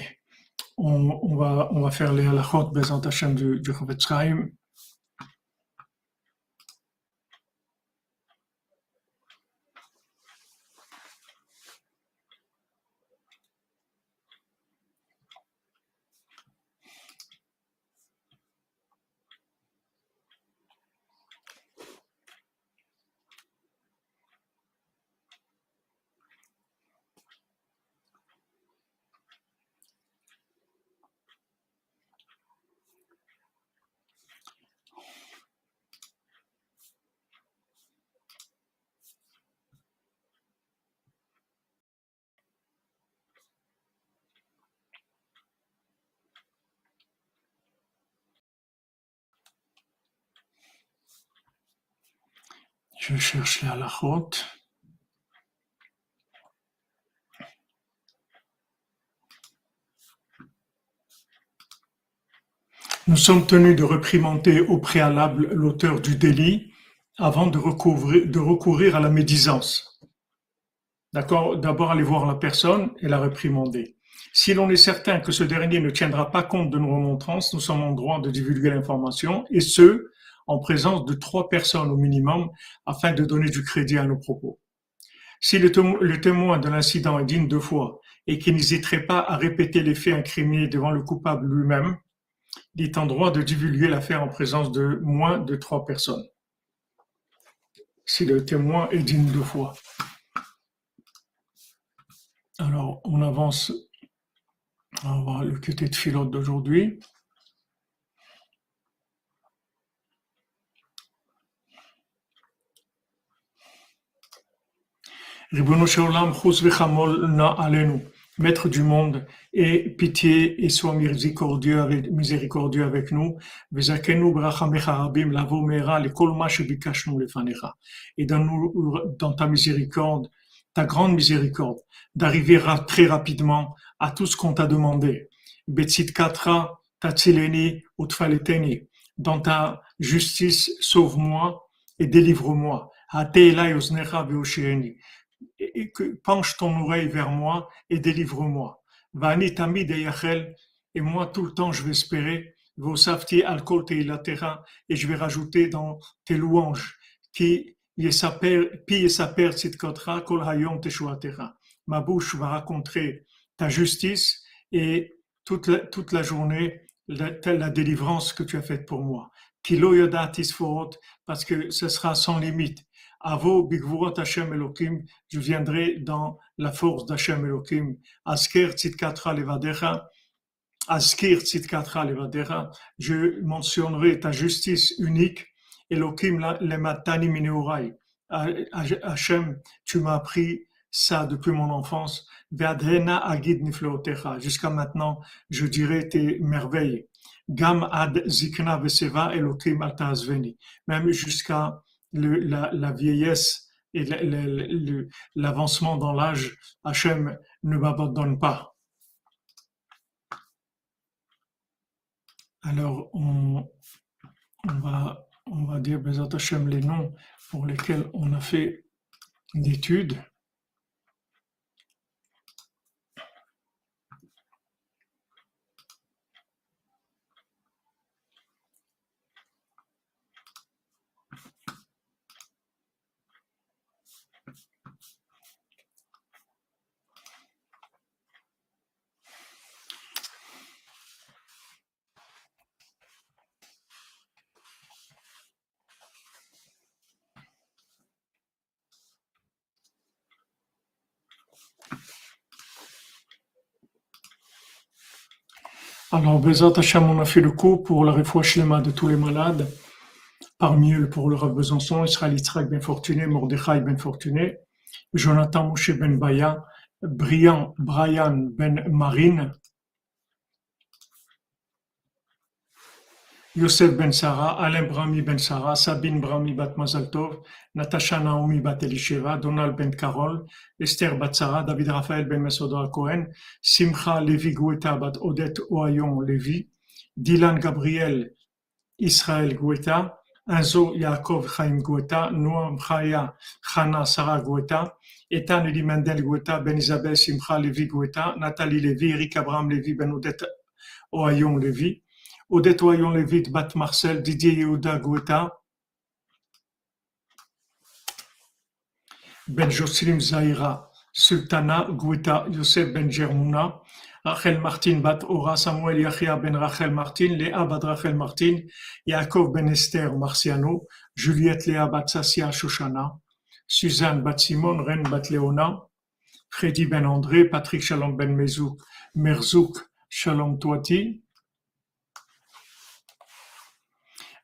on, on va, on va faire les halachot Bezat Hashem du, du Chavetz Je cherche les halachot. Nous sommes tenus de réprimander au préalable l'auteur du délit avant de recourir, de recourir à la médisance. D'accord? D'abord aller voir la personne et la réprimander. Si l'on est certain que ce dernier ne tiendra pas compte de nos remontrances, nous sommes en droit de divulguer l'information, et ce, en présence de trois personnes au minimum, afin de donner du crédit à nos propos. Si le, témo- le témoin de l'incident est digne de foi et qu'il n'hésiterait pas à répéter les faits incriminés devant le coupable lui-même, il est en droit de divulguer l'affaire en présence de moins de trois personnes. Si le témoin est digne de foi. Alors, on avance. On va le QT de philote d'aujourd'hui. Ribono Shalom, Chus v'chamol na alenu, Maître du monde, aie pitié et sois miséricordieux avec, miséricordieux avec nous. Et donne-nous dans ta miséricorde, ta grande miséricorde, d'arriver très rapidement à tout ce qu'on t'a demandé. Katra. Dans ta justice, sauve-moi et délivre-moi. Et que penche ton oreille vers moi et délivre-moi. Et moi tout le temps je vais espérer, et je vais rajouter dans tes louanges, qui. Ma bouche va raconter ta justice et toute la, toute la journée la, la délivrance que tu as faite pour moi. Kilo yodatis forot, parce que ce sera sans limite. Avo bigvurot Hashem Elohim, je viendrai dans la force d'Hashem Elohim. Asker tzidkatra levadecha, askir tzidkatra levadecha, je mentionnerai ta justice unique, Elohim le matani mineurai, Hachem, tu m'as appris ça depuis mon enfance. Jusqu'à maintenant, je dirais tes merveilles. Gam ad zikna veseva elokim Même jusqu'à la, vieillesse et l'avancement dans l'âge, Hachem ne m'abandonne pas. Alors, on, on va, on va dire Bezat Hachem les noms pour lesquels on a fait d'études. Alors, Bezat Hacham, on a fait le coup pour la réfouachlema de tous les malades. Parmi eux, pour le Rav Besançon, Israël Yitzhak Ben Fortuné, Mordechai Ben Jonathan Moshe Ben Baya, Brian Brian Ben Marine, Yosef Ben Sarah, Alain Brahmi Ben Sarah, Sabine Brahmi Bat Mazaltov, Natasha Naomi Bat Elisheva, Donald Ben Carol, Esther Bat Sarah, David Raphaël Ben Mesoda Cohen, Simcha Levi Guetta Bat Odette Oayon Levi, Dylan Gabriel Israël Guetta, Enzo Yaakov Chaim Guetta, Noam Chaya Chana Sarah Guetta, Ethan Eli Mendel Guetta, Ben Isabel Simcha Levi Guetta, Nathalie Levi, Eric Abraham Levi, Ben Odette Oayon Levi, Odette Lévite, Bat Marcel, Didier Yehuda Goueta, Ben Joslim Zahira, Sultana Goueta, Yosef Ben Germouna, Rachel Martin Bat Ora, Samuel Yachia Ben Rachel Martin, Léa Bat Rachel Martin, Yaakov Ben Esther Marciano, Juliette Léa Bat Sassia Shoshana, Suzanne Bat Simon, Ren Bat Léona, Freddy Ben André, Patrick Shalom Ben Mezouk, Merzouk Shalom Toati,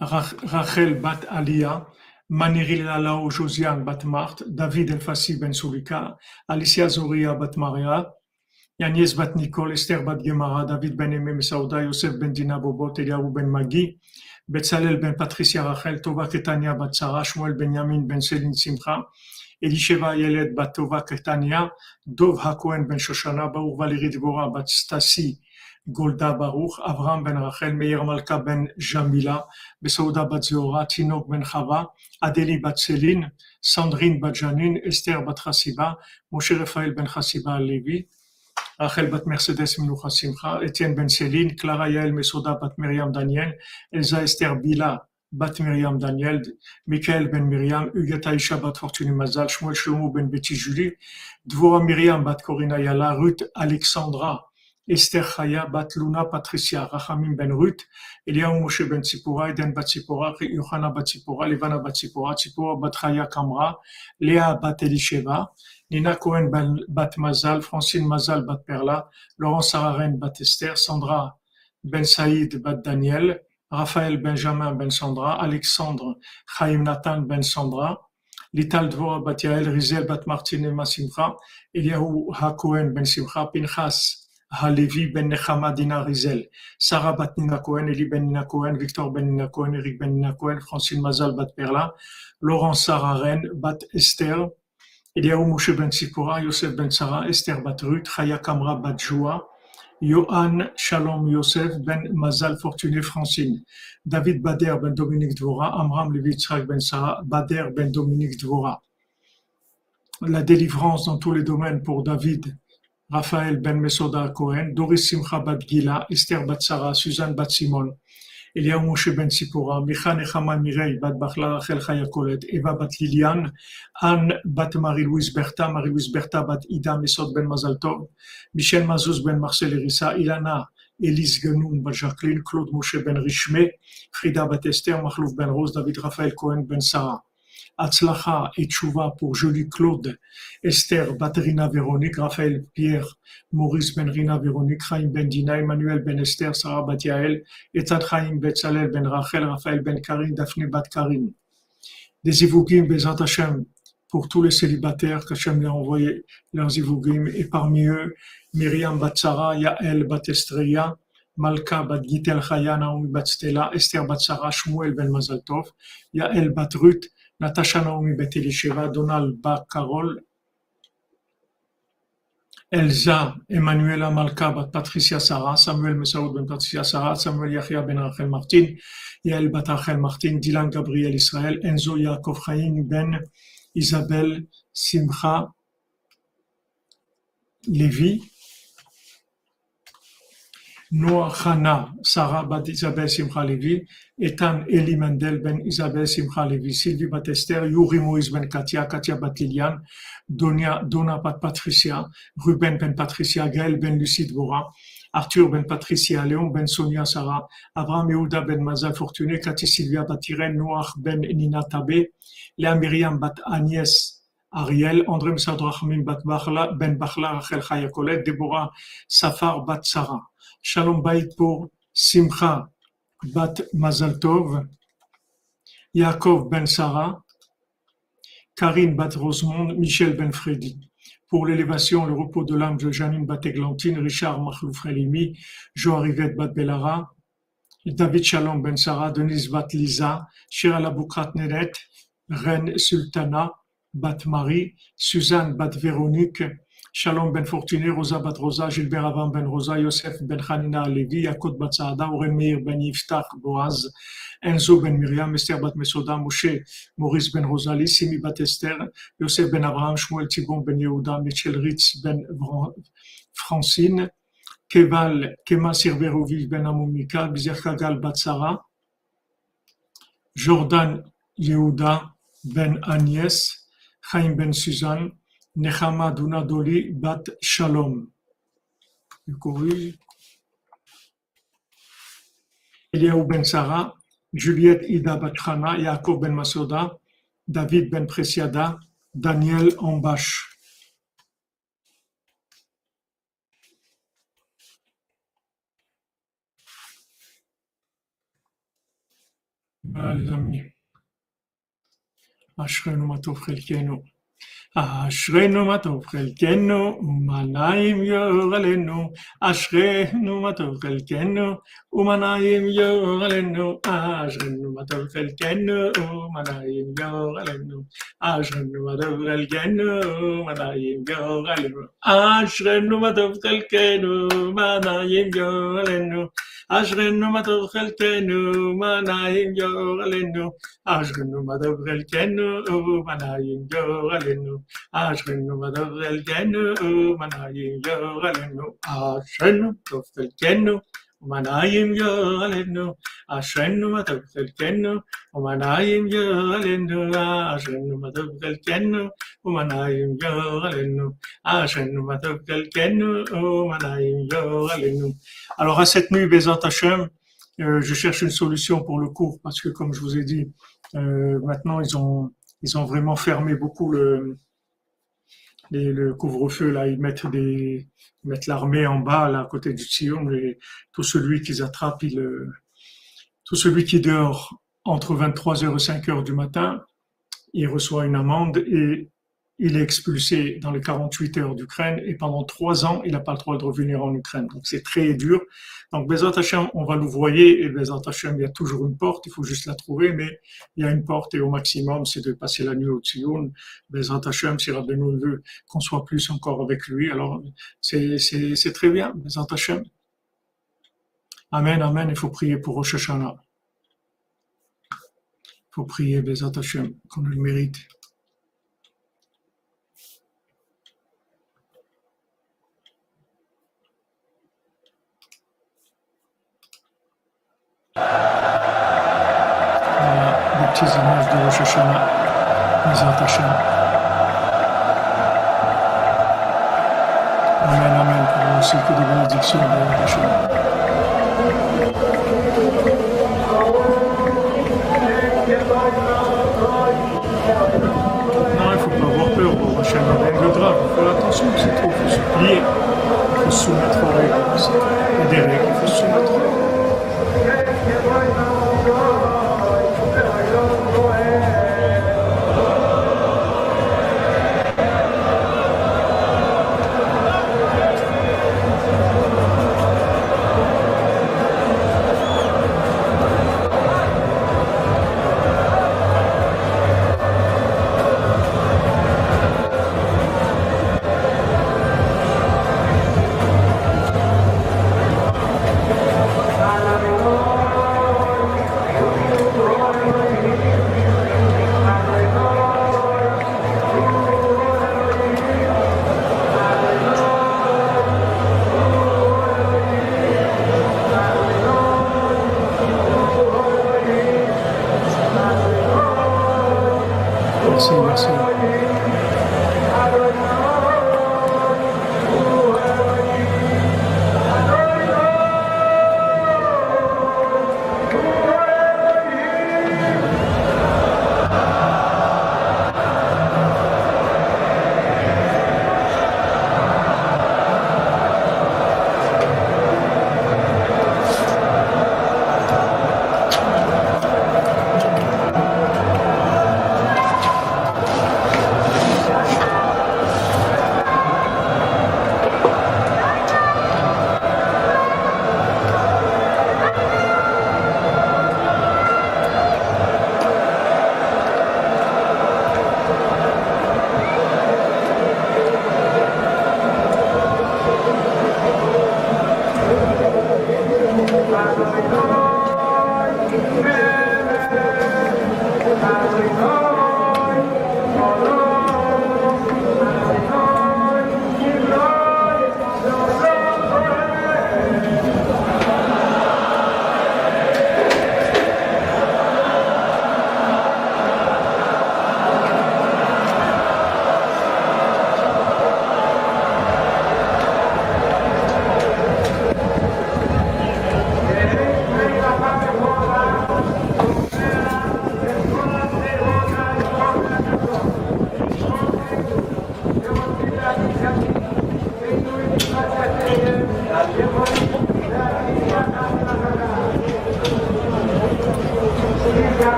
Rachel bat Alia, Maniril Lalao Josiane bat Marthe, David Elfassi ben Sulika, Alicia Zoria bat Maria, Yanis bat Nicole, Esther bat Gemara, David ben Emem Saouda, Yosef ben Dina Bobot, Eliaou ben Magi, Betzalel ben Patricia Rachel, Tova Ketania bat Sarah, Shmuel Benjamin ben Selin Simcha, Elisheva Yelet bat Tova Ketania, Dov Hakohen ben Shoshana, Baou Valérie Dvora bat Stasi, Golda Baruch, Avram ben Rachel, Meir Malka ben Jamila, Besouda bat Tinok ben Chava, Adeli bat Sandrine bat Janine, Esther bat Chassiba, Moshe Raphaël ben Chassiba Levi, Rachel bat Mercedes Minucha Simcha, Etienne ben Céline, Clara Yael Mesoda bat Myriam Daniel, Elsa Esther Bila bat Myriam Daniel, Michael ben Myriam, Huguet Aisha bat Fortuny Mazal, ben Betty Julie, Dvora Myriam bat Corina Yala, Ruth Alexandra, Esther Chaya, Bat Luna, Patricia, Rachamim ben Ruth, Eliyahu Moshe ben Tzipora, Eden bat Tzipora, Yohana bat Levana bat Tzipora, Tzipora bat Chaya Kamra, Léa bat Elisheva, Nina Cohen bat Mazal, Francine Mazal bat Perla, Laurent Sararen bat Esther, Sandra ben Saïd bat Daniel, Raphaël Benjamin ben Sandra, Alexandre Chaim Nathan ben Sandra, Lital Dvora bat Yael, Rizel bat Martine Masimcha, Eliyahu HaKohen ben Simcha, Pinchas Halevi ben Nechama Dina Rizel, Sarah bat Nina Cohen, Eli ben Nina Cohen, Victor ben Nina Cohen, Eric ben Nina Cohen, Francine Mazal bat Perla, Laurent Sarah Ren bat Esther, Eliaou Moshe ben Sipora, Yosef ben Sarah, Esther bat Ruth, Chaya Kamra bat Joa, Johan Shalom Yosef ben Mazal Fortuné Francine, David Bader ben Dominique Dvora, Amram Levi ben Sarah, Bader ben Dominique Dvora. La délivrance dans tous les domaines pour David, Raphaël ben Mesoda Cohen, Doris Simcha bat Gila, Esther bat Sarah, Suzanne bat Simon, Eliaou Moshe ben Sipora, Micha Nechama Mirei bat Bachla Rachel Chayakolet, Eva bat Liliane, Anne bat Marie-Louise Bertha, Marie-Louise Bertha bat Ida Mesod ben Mazaltov, Michel Mazouz ben Marcel Erissa, Ilana Elise Genoun bat Jacqueline, Claude Moshe ben Richmé, Frida bat Esther, Machlouf ben Rose, David Raphaël Cohen ben Sarah. Atzlacha et Chouva pour Julie Claude, Esther Baterina Véronique, Raphaël Pierre, Maurice Benrina Véronique, Chaim Ben Dina, Emmanuel Ben Esther, Sarah Batiael, Etat Chaim Betzalel Ben Rachel, Raphaël Ben Karim, Daphne Bat Karim. des Ivugim Bezat Hashem pour tous les célibataires qu'Hachem a envoyé leurs Ivugim et parmi eux Myriam Batsara, Yael Batestreya, Malka Bat Stella, Esther Batsara, Shmuel Ben Mazaltov, Yael Bat Ruth, Natasha Naomi Bet Elisheva, Donald Bat Carol, Elsa, Emanuela Malka, Patricia Sarah, Samuel Mesaoud Ben Patricia Sarah, Samuel Yahya Ben Rachel Martin, Yael Bat Rachel Martin, Dylan Gabriel Israël, Enzo Yaakov Ben Isabelle Simcha Lévi, Noah Hana, Sarah Bat Isabelle Simcha Levi, Ethan Eli Mendel Ben Isabelle Simcha Levi, Sylvie Batester, Yuri Moïse Ben Katia, Katia Batilian, Donia, Donna Bat Patricia, Ruben Ben Patricia, Gaël Ben Lucide Bora, Arthur Ben Patricia, Léon Ben Sonia Sarah, Abraham Yehuda Ben Mazal Fortuné, Cathy Sylvia Batiren, Noah Ben Nina Tabé, Léa Myriam Bat Agnès Ariel, André Msad Bat Bachla, Ben Bachla, Rachel Chayakolet, Deborah Safar Bat Sarah. Shalom Bait pour Simcha Bat Mazaltov, Yaakov Ben Sarah, Karine Bat Rosemond, Michel Ben Freddy. Pour l'élévation, le repos de l'âme de Janine Bat Eglantine, Richard Mahlouf Relimi, Joarivet Bat Belara, David Shalom Ben Sarah, Denise Bat Lisa, Shira Laboukrat Neret, Reine Sultana, Bat Marie, Suzanne Bat Véronique, Shalom ben Fortuné, Rosa bat Rosa, Gilbert Avan ben Rosa, Yosef ben Hanina Levi, Yakot bat Saada, Oren ben Yiftach Boaz, Enzo ben Miriam, Esther bat Mesoda, Moshe, Maurice ben Rosalie, Simi bat Esther, Yosef ben Abraham, Shmuel Tibon ben Yehuda, Michel Ritz ben Francine, Keval, Kema Sirverovic ben Amomika, Bizer Kagal bat Sarah, Jordan Yehuda ben Agnès, Chaim ben Suzanne, Nechama Dunadoli Bat Shalom. Eliaou Ben Sarah, Juliette Ida Bat Chana, Yaakov Ben Masoda, David Ben Presiada, Daniel Ambash. Voilà les amis. Ashrenu Matov Chelkenu. אשרינו מה טוב חלקנו, ומנעים יורלנו, אשרינו מה טוב חלקנו, ומנעים יורלנו, אשרינו מה טוב חלקנו, ומנעים יורלנו, אשרינו מה טוב חלקנו, ומנעים יורלנו, אשרינו מה טוב חלקנו, ומנעים יורלנו, אשרינו מה טוב חלקנו, מנעים יורלנו, אשרינו מה טוב חלקנו, ומנעים יורלנו, Alors, à cette nuit, Bézant Hachem, euh, je cherche une solution pour le cours parce que, comme je vous ai dit, euh, maintenant ils ont ils ont vraiment fermé beaucoup le, couvre-feu là, ils mettent l'armée en bas là à côté du Sion et tout celui qu'ils attrapent, il, tout celui qui dort entre 23h et 5h du matin, il reçoit une amende et il est expulsé dans les 48 heures d'Ukraine et pendant trois ans, il n'a pas le droit de revenir en Ukraine. Donc c'est très dur. Donc Bezat Hashem, on va nous voyer et Bezat Hashem, il y a toujours une porte, il faut juste la trouver, mais il y a une porte et au maximum, c'est de passer la nuit au Tzion. Bezat Hashem, si Rabbeinu veut qu'on soit plus encore avec lui, alors c'est très bien, Bezat Hashem. Amen, Amen, il faut prier pour Rosh. Il faut prier Bezat Hashem, qu'on le mérite. Voilà, les petits images de Rosh Hashanah, Bezat Hashem. Amen, Amen, pour aussi que des bénédictions de Hashem. Non, il ne faut pas avoir peur, a rien de grave, il faut l'attention, c'est trop, il faut se plier, il faut se soumettre aux règles, il y a des il faut se soumettre. Merci, merci. Ah,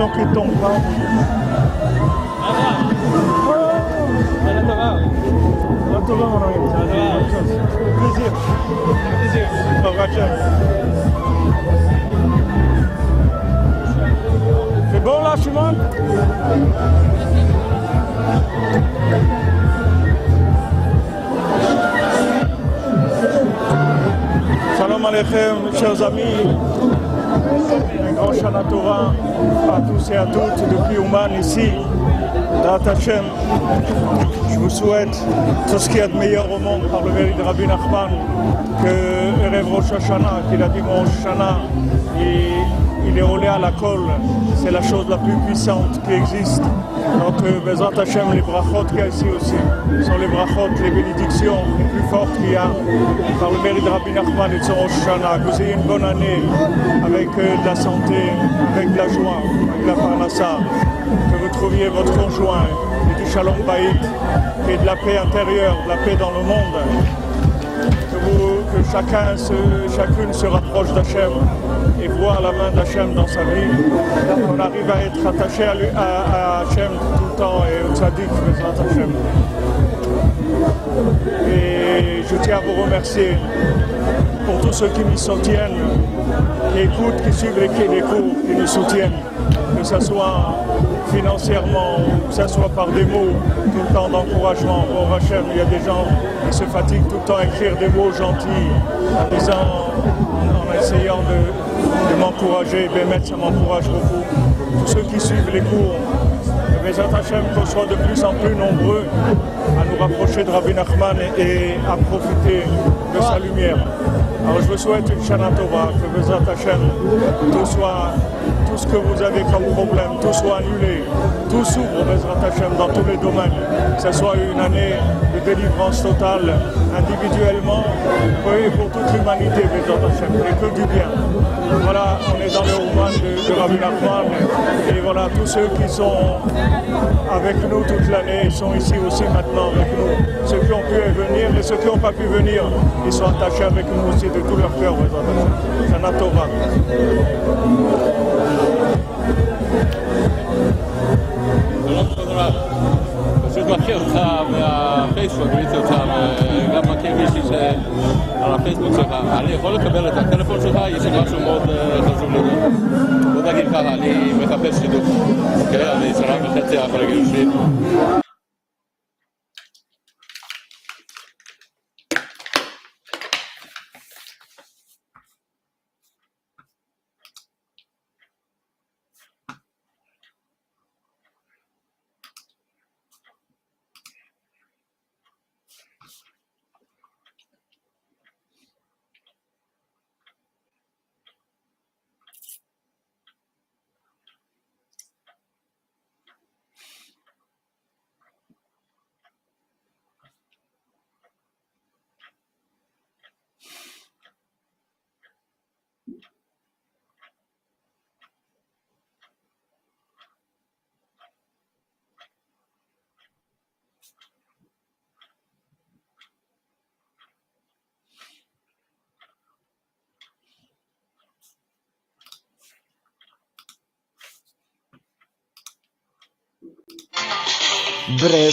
Attention qu'il ne Hashem, je vous souhaite tout ce qu'il y a de meilleur au monde par le mérite de Rabbi Nachman, que Erev Rosh Hashanah, qu'il a dit mon Hashanah, il est roulé à la colle, c'est la chose la plus puissante qui existe. Donc, euh, Bezat Hashem, les brachot qu'il y a ici aussi, sont les brachot, les bénédictions les plus fortes qu'il y a par le mérite de Rabbi Nachman et de son Rosh Hashanah. Que vous ayez une bonne année avec euh, de la santé, avec de la joie, avec de la parnassa trouviez votre conjoint et du shalom baït et de la paix intérieure, de la paix dans le monde. Que, chacun chacune se rapproche d'Hachem et voit la main d'Hachem dans sa vie. On arrive à être attaché à, à, Hachem tout le temps et au tzaddik, Hachem. Et je tiens à vous remercier pour tous ceux qui m'y soutiennent, qui écoutent, qui suivent les cours, qui nous soutiennent, que ce soit financièrement, que ce soit par des mots, tout le temps d'encouragement. Au Hachem, il y a des gens qui se fatiguent tout le temps à écrire des mots gentils, en, en essayant de, de m'encourager. Bémet, ça m'encourage beaucoup. Tous ceux qui suivent les cours, mais Hachem qu'on soit de plus en plus nombreux à nous rapprocher de Rabbi Nachman et, à profiter de sa lumière. Alors je vous souhaite une Shana Tova, que Bezat Hashem, tout soit ce que vous avez comme problème, tout soit annulé, tout s'ouvre, Hashem, dans tous les domaines, que ce soit une année de délivrance totale, individuellement, et pour toute l'humanité, Hashem, et que du bien. Voilà, on est dans le roman de, de Rabbi Nachman, et voilà, tous ceux qui sont avec nous toute l'année sont ici aussi maintenant avec nous. Ceux qui ont pu venir et ceux qui n'ont pas pu venir, ils sont attachés avec nous aussi de tout leur cœur, Shana Tova. פשוט מכיר אותך מהפייסבוק, ראיתי אותך, וגם מכיר מישהי על הפייסבוק שלך. אני יכול לקבל את הטלפון שלך? יש לי משהו מאוד חשוב לדעת. בוא נגיד ככה, אני מחפש שידוך. אוקיי? אני שנה וחצי אחרי גירושין.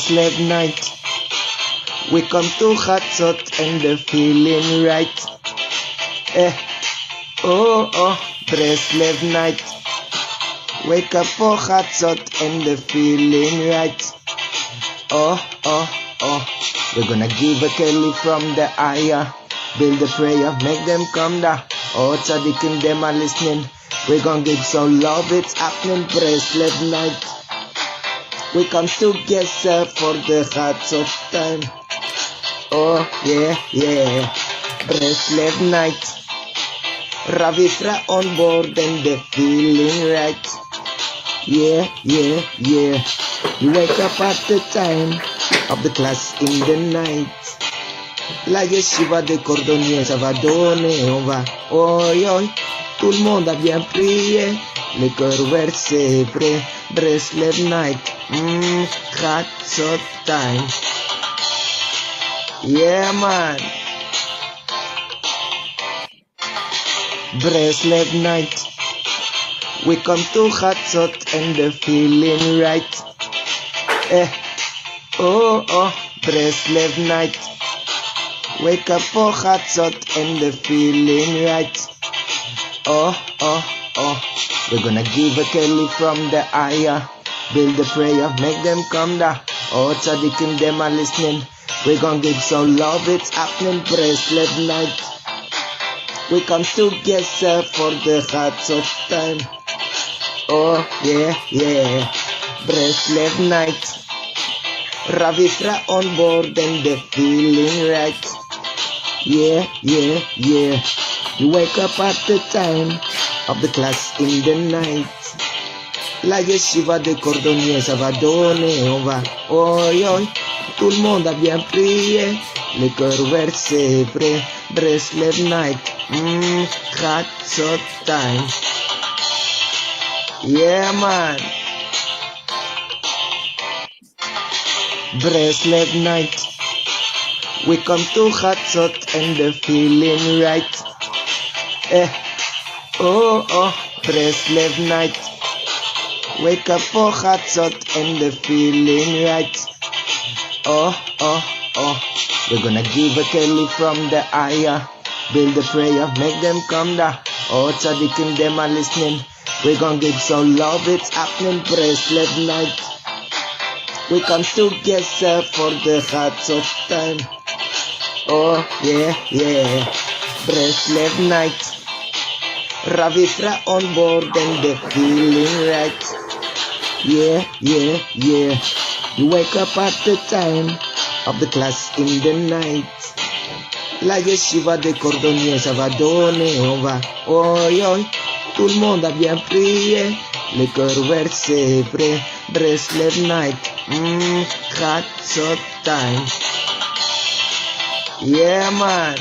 Bracelet night. We come to Hatzot and the feeling right. Eh, oh, oh, bracelet night. Wake up for Hatzot and the feeling right. Oh, oh, oh. We're gonna give a Kelly from the ayah. Build a prayer, make them come down. Oh, Tzaddik and them are listening. We're gonna give some love, it's happening. Bracelet night. We come together for the hearts of time. Oh yeah, yeah. Bracelet night. Ravitra on board and the feeling right. Yeah, yeah, yeah. You wake up at the time of the class in the night. La yeshiva de cordonnier, ça va va. Oi, oi, tout le monde a bien prié. Le cœur versé prêt. Night. Mmm, hot so time. Yeah, man. Bracelet night. We come to Chatzot and the feeling right. Eh, oh, oh, Breslev night. Wake up for Chatzot and the feeling right. Oh, oh, oh. We're gonna give a Kelly from the ayah. Build the prayer, make them come down. Oh, tzaddikim, them are listening. We're gonna give some love, it's happening. Breslev night. We come together for the hearts of time. Oh, yeah, yeah. Breslev night. Ravitra on board and the feeling right. Yeah, yeah, yeah. You wake up at the time of the class in the night. La yeshiva de cordonnier, ça va donner, on va. Oi, oi, tout le monde a bien prié. Le cœur ouvert, c'est vrai. Breslev night. Mmm, Chatzot time. Yeah, man. Breslev night. We come to Chatzot and the feeling right. Eh, oh, oh, Breslev night. Wake up oh, for Chatzot and the feeling right. Oh, oh, oh. We're gonna give a Kelly from the ayah. Uh, build a prayer, make them come down. Oh, tzaddikim, them are listening. We're gonna give some love, it's happening. Breslev night. We come together for the Chatzot time. Oh, yeah, yeah. Breslev night. Ravitra on board and the feeling right. Yeah, yeah, yeah. You wake up at the time of the class in the night. La yeshiva de cordonnier, ça va donner, on va. Oi, oi, tout le monde a bien prié. Le cœur vrai. Breslev night. Mmm, Chatzot time. Yeah, man.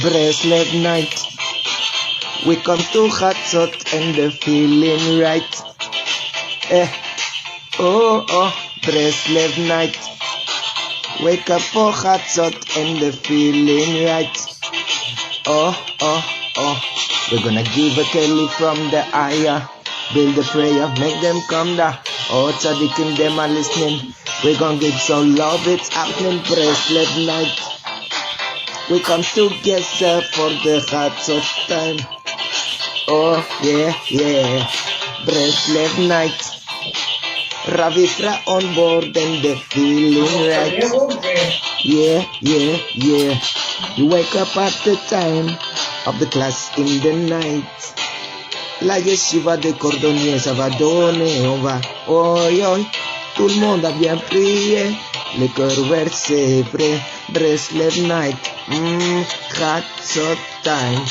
Bracelet night. We come to Chatzot and the feeling right. Eh, oh, oh, Breslev night. Wake up for Chatzot and the feeling right. Oh, oh, oh. We're gonna give a Kelly from the ayah. Build a prayer, make them come down. Oh, tzaddikim, them are listening. We're gonna give some love, it's happening. Breslev night. We come together for the Chatzot time. Oh, yeah, yeah. Breslev night. Ravitra on board and the feeling right. Yeah, yeah, yeah. You wake up at the time of the class in the night. La yeshiva de cordonnier, ça va donner, on va. Tout le monde a bien prié. Le cœur c'est vrai. Breslev night. Mmm, Chatzot time.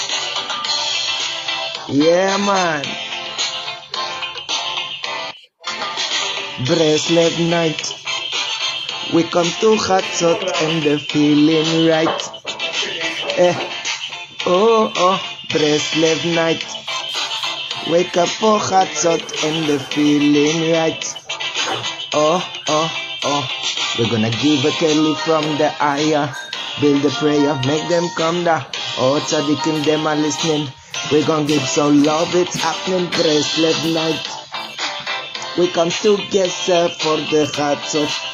Yeah, man. Bracelet night. We come to Chatzot and the feeling right. Eh, oh, oh, bracelet night. Wake up for Chatzot and the feeling right. Oh, oh, oh. We're gonna give a Kelly from the ayah. Build a prayer, make them come down. Oh, tzaddikim, them are listening. We gon' give some love, it's happening bracelet night. We come still get set for the hearts of